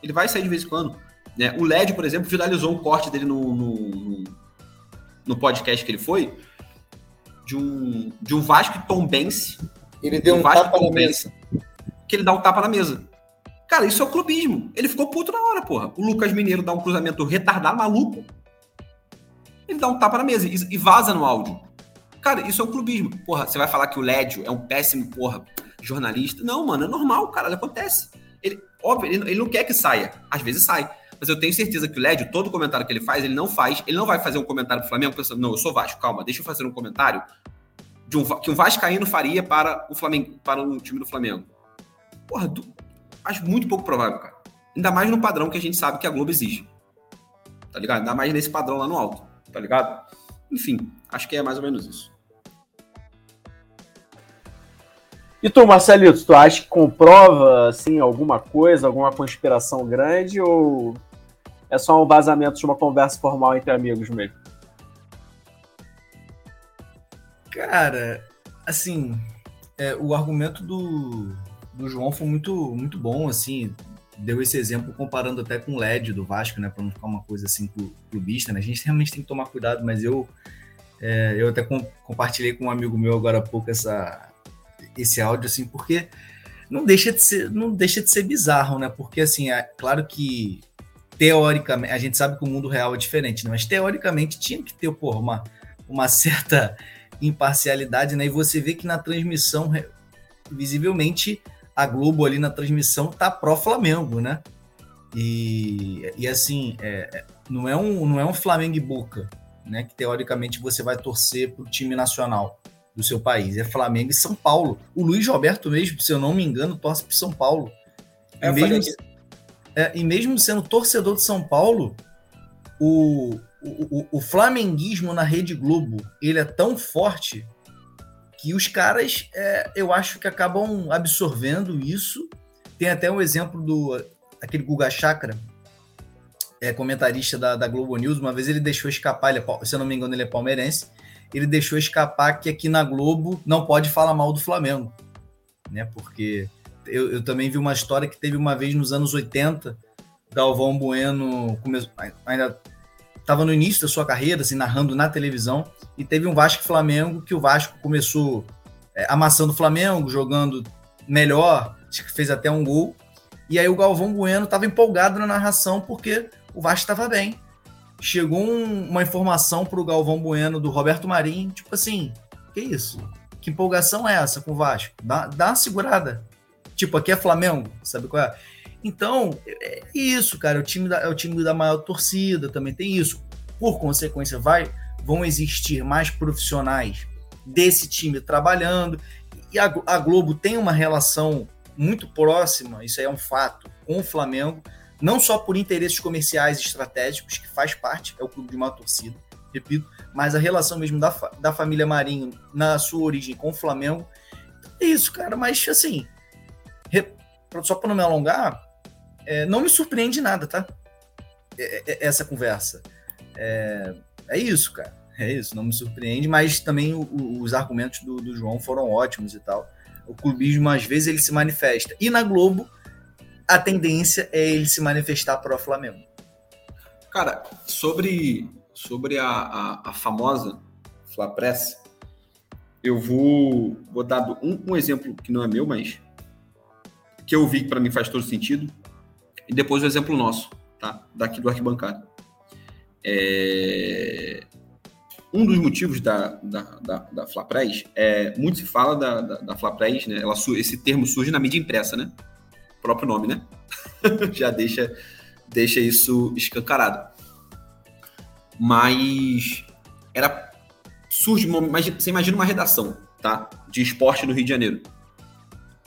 Ele vai sair de vez em quando. Né? O LED, por exemplo, finalizou um corte dele no, no, no podcast que ele foi de um, de um Vasco Tom Bense. Ele deu um, um Vasco tapa Tom Bense. que ele dá um tapa na mesa. Cara, isso é o clubismo. Ele ficou puto na hora, porra. O Lucas Mineiro dá um cruzamento retardado, maluco. Ele dá um tapa na mesa e, vaza no áudio. Cara, isso é o clubismo. Porra, você vai falar que o Lédio é um péssimo, porra, jornalista? Não, mano, é normal, cara, acontece. Ele, óbvio, ele, ele não quer que saia. Às vezes sai. Mas eu tenho certeza que o Lédio, todo comentário que ele faz, ele não faz. Ele não vai fazer um comentário pro Flamengo pensando, não, eu sou Vasco, calma, deixa eu fazer um comentário de um, que um Vascaíno faria para o Flamengo, para o time do Flamengo. Porra, acho muito pouco provável, cara. Ainda mais no padrão que a gente sabe que a Globo exige. Tá ligado? Ainda mais nesse padrão lá no alto. Tá ligado? Enfim, acho que é mais ou menos isso. E tu, Marcelito, tu acha que comprova assim alguma coisa, alguma conspiração grande ou é só um vazamento de uma conversa formal entre amigos mesmo? Cara, assim, é, o argumento do, do João foi muito, muito bom, assim, deu esse exemplo comparando até com o LED do Vasco, né, para não ficar uma coisa assim clubista, né? A gente realmente tem que tomar cuidado, mas eu é, eu até com, compartilhei com um amigo meu agora há pouco essa esse áudio, assim, porque não deixa de ser, não deixa de ser bizarro, né? Porque, assim, é claro que teoricamente, a gente sabe que o mundo real é diferente, né? mas teoricamente tinha que ter, porra, uma, uma certa imparcialidade, né? E você vê que na transmissão, visivelmente, a Globo ali na transmissão tá pró-Flamengo, né? E, e assim, é, é não, é um, não é um Flamengo e Boca, né? Que teoricamente você vai torcer pro time nacional do seu país. É Flamengo e São Paulo. O Luiz Roberto mesmo, se eu não me engano, torce para São Paulo. É, e, mesmo, é, e mesmo sendo torcedor de São Paulo, o, o, o, flamenguismo na Rede Globo ele é tão forte que os caras, é, eu acho que acabam absorvendo isso. Tem até um exemplo do aquele Guga Chakra, é, comentarista da, da Globo News. Uma vez ele deixou escapar, ele é, se eu não me engano, ele é palmeirense ele deixou escapar que aqui na Globo não pode falar mal do Flamengo, né? Porque eu, eu também vi uma história que teve uma vez nos anos 80, Galvão Bueno ainda estava no início da sua carreira, assim, narrando na televisão, e teve um Vasco Flamengo que o Vasco começou é, amassando o Flamengo, jogando melhor, acho que fez até um gol. E aí o Galvão Bueno estava empolgado na narração porque o Vasco estava bem chegou um, uma informação para o Galvão Bueno do Roberto Marinho, tipo assim, que isso? Que empolgação é essa com o Vasco? Dá, dá uma segurada. Tipo, aqui é Flamengo, sabe qual é? Então, é isso, cara. É o time da, é o time da maior torcida, também tem isso. Por consequência, vai, vão existir mais profissionais desse time trabalhando. E a, a Globo tem uma relação muito próxima, isso aí é um fato, com o Flamengo não só por interesses comerciais estratégicos, que faz parte, é o clube de uma torcida, repito, mas a relação mesmo da, da família Marinho na sua origem com o Flamengo. É isso, cara, mas assim, só para não me alongar, é, não me surpreende nada, tá? É, é, é, essa conversa. É, é, isso, cara. É isso, não me surpreende, mas também o, o, os argumentos do, do João foram ótimos e tal. O clubismo, às vezes, ele se manifesta. E na Globo, a tendência é ele se manifestar para o Flamengo. Cara, sobre, sobre a, a, a famosa Fla Press, eu vou, vou dar um, um exemplo que não é meu, mas que eu vi que para mim faz todo sentido, e depois o exemplo nosso, tá? Daqui do arquibancada. É... Um dos motivos da, da, da, da Flapress é muito se fala da, da, da Flapress, né? Ela, esse termo surge na mídia impressa, né? próprio nome, né? [laughs] Já deixa, deixa isso escancarado. Mas era surge uma, você imagina uma redação, tá? De esporte no Rio de Janeiro.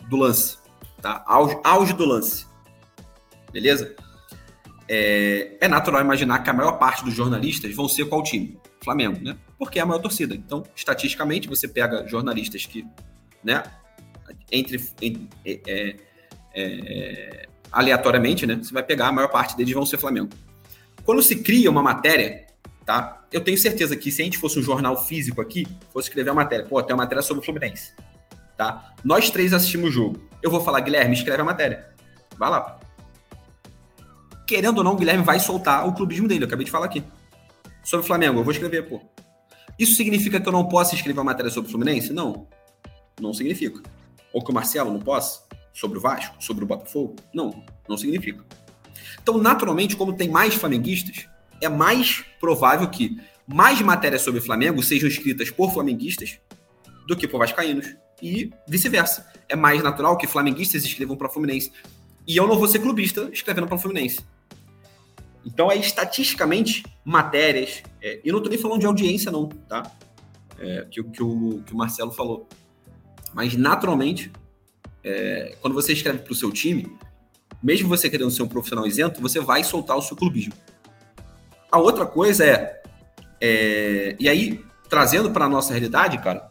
Do lance, tá? Auge, auge do lance. Beleza? É, é, natural imaginar que a maior parte dos jornalistas vão ser qual time? Flamengo, né? Porque é a maior torcida. Então, estatisticamente, você pega jornalistas que, né, entre, entre é, é é, aleatoriamente, né? Você vai pegar, a maior parte deles vão ser Flamengo. Quando se cria uma matéria, tá? Eu tenho certeza que se a gente fosse um jornal físico aqui, fosse escrever a matéria, pô, tem uma matéria sobre o Fluminense, tá? Nós três assistimos o jogo. Eu vou falar, Guilherme, escreve a matéria. Vai lá. Querendo ou não, o Guilherme vai soltar o clubismo dele, eu acabei de falar aqui. Sobre o Flamengo, eu vou escrever, pô. Isso significa que eu não posso escrever uma matéria sobre o Fluminense? Não. Não significa. Ou que o Marcelo não possa? sobre o Vasco, sobre o Botafogo? Não, não significa. Então, naturalmente, como tem mais flamenguistas, é mais provável que mais matérias sobre o Flamengo sejam escritas por flamenguistas do que por vascaínos e vice-versa. É mais natural que flamenguistas escrevam para Fluminense. E eu não vou ser clubista escrevendo para Fluminense. Então, é estatisticamente matérias. É, e não estou nem falando de audiência, não, tá? É, que, que, o, que o Marcelo falou. Mas, naturalmente, é, quando você escreve para o seu time, mesmo você querendo ser um profissional isento, você vai soltar o seu clubismo. A outra coisa é, é e aí, trazendo para a nossa realidade, cara,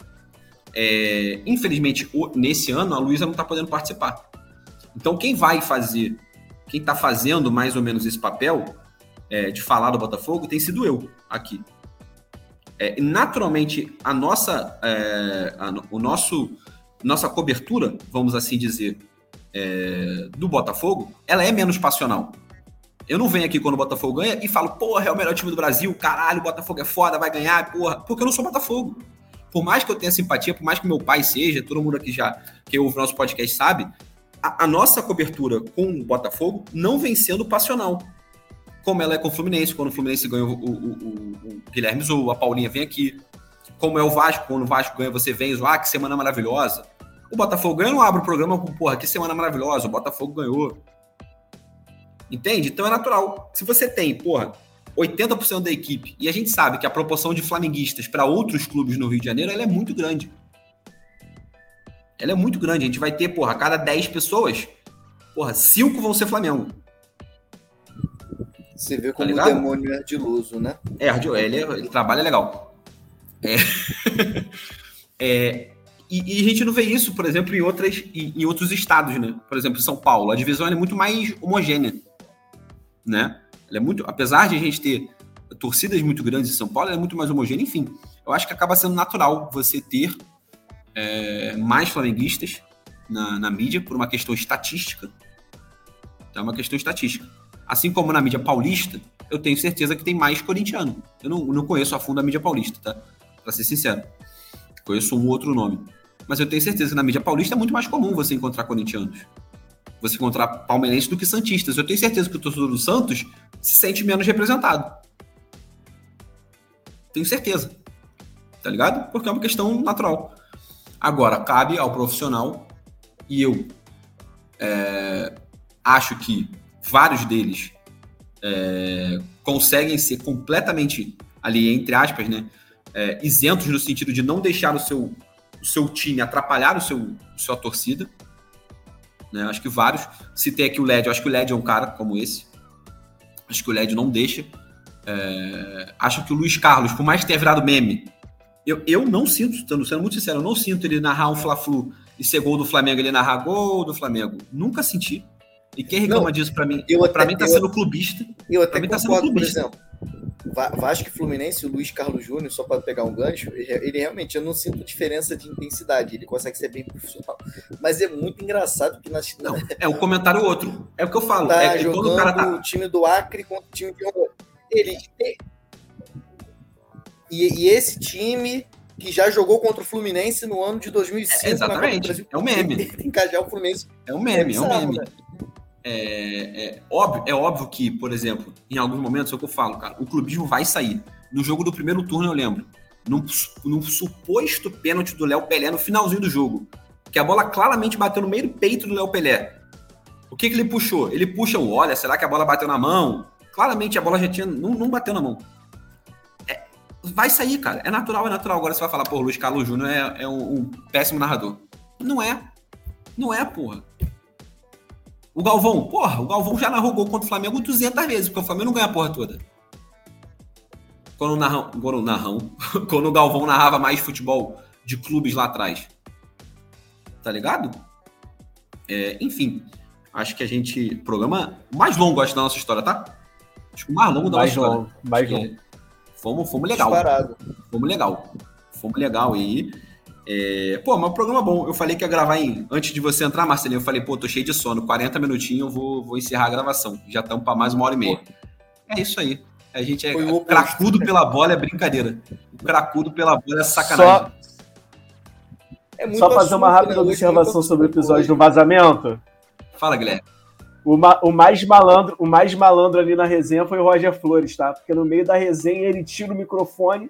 é, infelizmente, nesse ano, a Luísa não está podendo participar. Então, quem vai fazer, quem está fazendo mais ou menos esse papel é, de falar do Botafogo tem sido eu aqui. É, naturalmente, a nossa, é, a, o nosso, nossa cobertura, vamos assim dizer, é, do Botafogo, ela é menos passional. Eu não venho aqui quando o Botafogo ganha e falo, porra, é o melhor time do Brasil, caralho, o Botafogo é foda, vai ganhar, porra, porque eu não sou Botafogo por mais que eu tenha simpatia, por mais que meu pai seja, todo mundo aqui já que ouve o nosso podcast sabe, a, a, nossa cobertura com o Botafogo não vem sendo passional. Como ela é com o Fluminense, quando o Fluminense ganha o, o, o, o Guilherme Zou, a Paulinha vem aqui. Como é o Vasco, quando o Vasco ganha, você vem, ah, que semana maravilhosa. O Botafogo ganha, não abre o programa com, porra, que semana maravilhosa, o Botafogo ganhou. Entende? Então é natural. Se você tem, porra, 80% da equipe. E a gente sabe que a proporção de flamenguistas para outros clubes no Rio de Janeiro é muito grande. Ela é muito grande. A gente vai ter, porra, a cada 10 pessoas, porra, 5 vão ser Flamengo. Você vê tá como tá o demônio é ardiloso, né? É, ele, ele trabalha legal. É. [laughs] é e, e, a gente não vê isso, por exemplo, em, outras, em, em outros estados, né? Por exemplo, São Paulo. A divisão é muito mais homogênea, né? Ela é muito, apesar de a gente ter torcidas muito grandes em São Paulo, ela é muito mais homogênea. Enfim, eu acho que acaba sendo natural você ter é, mais flamenguistas na, na, mídia por uma questão estatística. Então, é uma questão estatística. Assim como na mídia paulista, eu tenho certeza que tem mais corintiano. Eu não, não conheço a fundo a mídia paulista, tá? Pra ser sincero. Conheço um outro nome. Mas eu tenho certeza que na mídia paulista é muito mais comum você encontrar corintianos você encontrar palmeirenses do que santistas. Eu tenho certeza que o torcedor do Santos se sente menos representado. Tenho certeza. Tá ligado? Porque é uma questão natural. Agora, cabe ao profissional, e eu é, acho que vários deles é, conseguem ser completamente, ali, entre aspas, né, é, isentos no sentido de não deixar o seu, o seu time atrapalhar o seu, a sua torcida. Né? Acho que vários. Citei aqui o LED, acho que o LED é um cara como esse. Acho que o LED não deixa. É... Acho que o Luiz Carlos, por mais que tenha virado meme, eu, eu não sinto, sendo muito sincero, eu não sinto ele narrar um Fla-Flu e ser gol do Flamengo, ele narrar gol do Flamengo. Nunca senti. E quem reclama não, disso para mim? Para mim tá sendo clubista. Eu até mim tá sendo clubista. por exemplo. Vasco e Fluminense, o Luiz Carlos Júnior, só para pegar um gancho, ele realmente, eu não sinto diferença de intensidade, ele consegue ser bem profissional. Mas é muito engraçado que nas. Não, é o um comentário outro. É o que eu falo. Tá é, jogando o, tá... o time do Acre contra o time de Ele. E, e esse time que já jogou contra o Fluminense no ano de 2005. É, exatamente. É o meme. [laughs] Tem que encajar o Fluminense. É o meme, é, é o meme. Né? É, é, óbvio, é óbvio que, por exemplo, em alguns momentos é o que eu falo, cara, o clubismo vai sair. No jogo do primeiro turno, eu lembro, num, num suposto pênalti do Léo Pelé no finalzinho do jogo, que a bola claramente bateu no meio do peito do Léo Pelé. O que, que ele puxou? Ele puxa o olha, será que a bola bateu na mão? Claramente a bola já tinha. Não, não bateu na mão. É, vai sair, cara. É natural, é natural. Agora você vai falar, pô, Luiz Carlos Júnior é, é um, um péssimo narrador. Não é. Não é, porra. O Galvão, porra, o Galvão já narrou gol contra o Flamengo 200 vezes, porque o Flamengo não ganha a porra toda. Quando o, narrão, quando, o narrão, [laughs] quando o Galvão narrava mais futebol de clubes lá atrás. Tá ligado? É, enfim, acho que a gente. Programa mais longo, acho, da nossa história, tá? Acho que o mais longo da mais nossa longo, história. Mais longo. Fomos, fomos legal. Disparado. Fomos legal. Fomos legal. aí. É, pô, mas o programa é bom. Eu falei que ia gravar em. Antes de você entrar, Marcelinho, eu falei, pô, tô cheio de sono. 40 minutinhos eu vou, vou encerrar a gravação. Já estamos para mais uma hora e meia. É isso aí. A gente é cracudo pela bola, é brincadeira. O cracudo pela bola é sacanagem. Só, É muito Só fazer uma assunto, rápida né? Observação sobre o episódio do vazamento. Fala, Guilherme. O, ma- o mais malandro, o mais malandro ali na resenha foi o Roger Flores, tá? Porque no meio da resenha ele tira o microfone,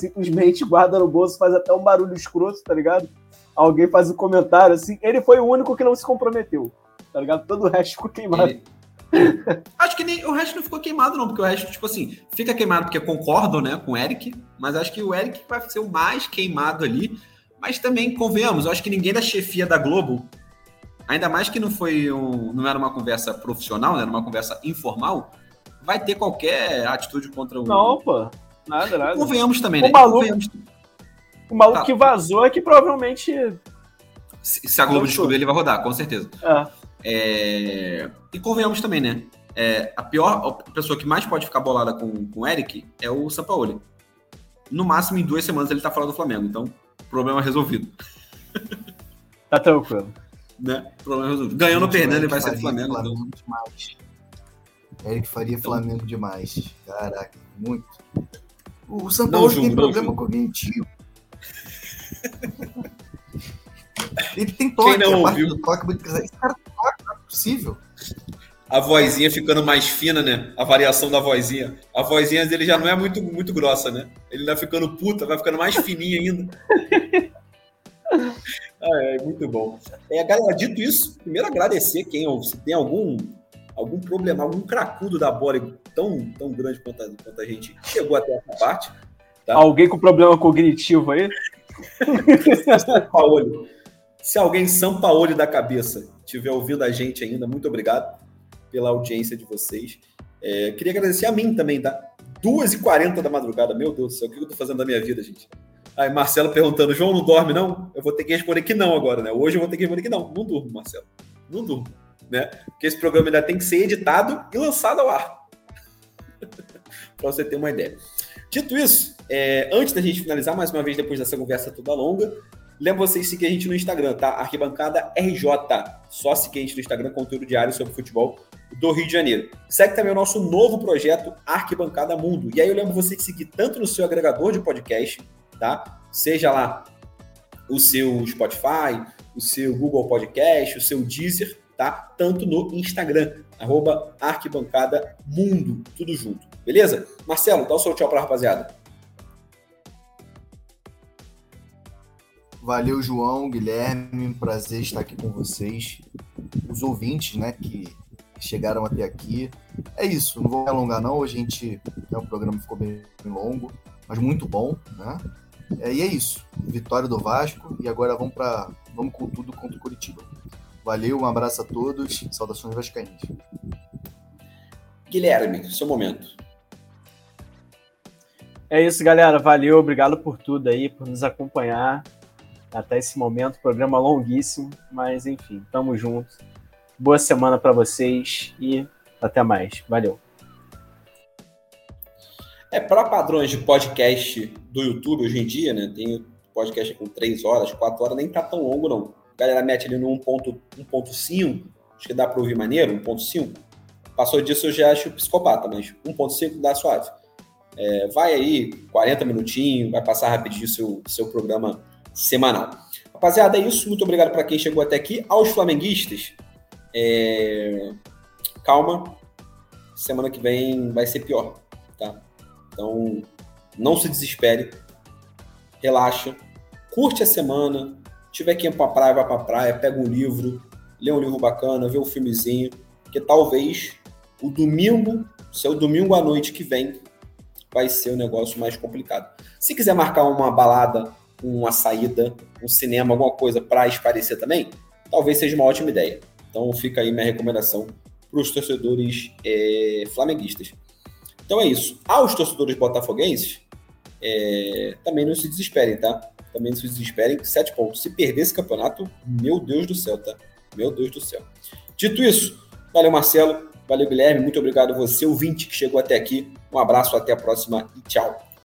simplesmente guarda no bolso, faz até um barulho escroto, tá ligado? Alguém faz um comentário assim. Ele foi o único que não se comprometeu, tá ligado? Todo o resto ficou queimado. Ele- [laughs] Acho que nem o resto não ficou queimado, não, porque o resto, tipo assim, fica queimado porque concordam, né, com o Eric, mas acho que o Eric vai ser o mais queimado ali. Mas também, convenhamos, eu acho que ninguém da chefia da Globo, ainda mais que não foi um, não era uma conversa profissional, né, era uma conversa informal, vai ter qualquer atitude contra o. Não, pô. Nada, nada. Convenhamos também, O né? maluco- Convenhamos. O maluco Tá. que vazou é que provavelmente. Se, se a Globo descobrir, ele vai rodar, com certeza. É, É, E convenhamos também, né? É, a pior a pessoa que mais pode ficar bolada com, com o Eric é o Sampaoli. No máximo, em duas semanas ele tá fora do Flamengo. Então, problema resolvido. [laughs] tá tranquilo. Né? Problema resolvido. Ganhando ou perdendo, ele vai ser do faria Flamengo. então. demais. Eric faria Flamengo demais. Caraca, muito. O São Paulo tem problema julgo. cognitivo. [laughs] Ele tem toque, Quem não ouviu? toque, esse cara tem toque, não é possível. A vozinha ficando mais fina, né? A variação da vozinha. A vozinha dele já não é muito, muito grossa, né? Ele vai ficando puta, vai ficando mais fininha ainda. [laughs] Ah, é muito bom. É, galera, dito isso, primeiro agradecer quem se tem algum algum problema, algum cracudo da bola tão, tão grande quanto a, quanto a gente chegou até essa parte. Tá. Alguém com problema cognitivo aí? Paulo. Se alguém São Paulo da cabeça estiver ouvindo a gente ainda, muito obrigado pela audiência de vocês. É, queria agradecer a mim também, tá? 2h40 da madrugada, meu Deus do céu, o que eu tô fazendo da minha vida, gente? Aí, Marcelo perguntando, João não dorme, não? Eu vou ter que responder que não agora, né? Hoje eu vou ter que responder que não. Não durmo, Marcelo. Não durmo, né? Porque esse programa ainda tem que ser editado e lançado ao ar. [laughs] pra você ter uma ideia. Dito isso, é, antes da gente finalizar, mais uma vez, depois dessa conversa toda longa, lembro vocês de seguir a gente no Instagram, tá? Arquibancada RJ. Só seguir a gente no Instagram, conteúdo diário sobre futebol do Rio de Janeiro. Segue também o nosso novo projeto Arquibancada Mundo. E aí eu lembro você de seguir tanto no seu agregador de podcast, tá? Seja lá o seu Spotify, o seu Google Podcast, o seu Deezer, tá? Tanto no Instagram, arroba Arquibancada Mundo, tudo junto. Beleza? Marcelo, dá o seu tchau pra rapaziada. Valeu, João, Guilherme, prazer estar aqui com vocês. Os ouvintes, né, que chegaram até aqui. É isso, não vou alongar não, a gente, né, o programa ficou bem longo, mas muito bom, né? É, e é isso, vitória do Vasco e agora vamos para vamos com tudo contra o Curitiba. Valeu, um abraço a todos, saudações vascaínas. Guilherme, seu momento. É isso, galera. Valeu, obrigado por tudo aí, por nos acompanhar até esse momento. Programa longuíssimo, mas enfim, tamo junto. Boa semana para vocês e até mais. Valeu. É, para padrões de podcast do YouTube hoje em dia, né? Tem podcast com 3 horas, 4 horas, nem tá tão longo, não. A galera mete ali no 1.5, 1.5, acho que dá para ouvir maneiro, 1.5. Passou disso eu já acho psicopata, mas 1.5 dá suave. É, vai aí, 40 minutinhos, vai passar rapidinho seu, seu programa semanal. Rapaziada, é isso. Muito obrigado para quem chegou até aqui. Aos flamenguistas, é, calma. Semana que vem vai ser pior, tá? Então, não se desespere. Relaxa. Curte a semana. Tiver que ir pra praia, vai pra praia. Pega um livro. Lê um livro bacana. Vê um filmezinho. Porque talvez o domingo, seu domingo à noite que vem, vai ser o negócio mais complicado. Se quiser marcar uma balada, uma saída, um cinema, alguma coisa para esparecer também, talvez seja uma ótima ideia. Então fica aí minha recomendação para os torcedores é, flamenguistas. Então é isso. Aos torcedores botafoguenses, é, também não se desesperem, tá? Também não se desesperem. Sete pontos. Se perder esse campeonato, meu Deus do céu, tá? Meu Deus do céu. Dito isso, valeu Marcelo, valeu Guilherme, muito obrigado você, ouvinte que chegou até aqui. Um abraço, até a próxima e tchau.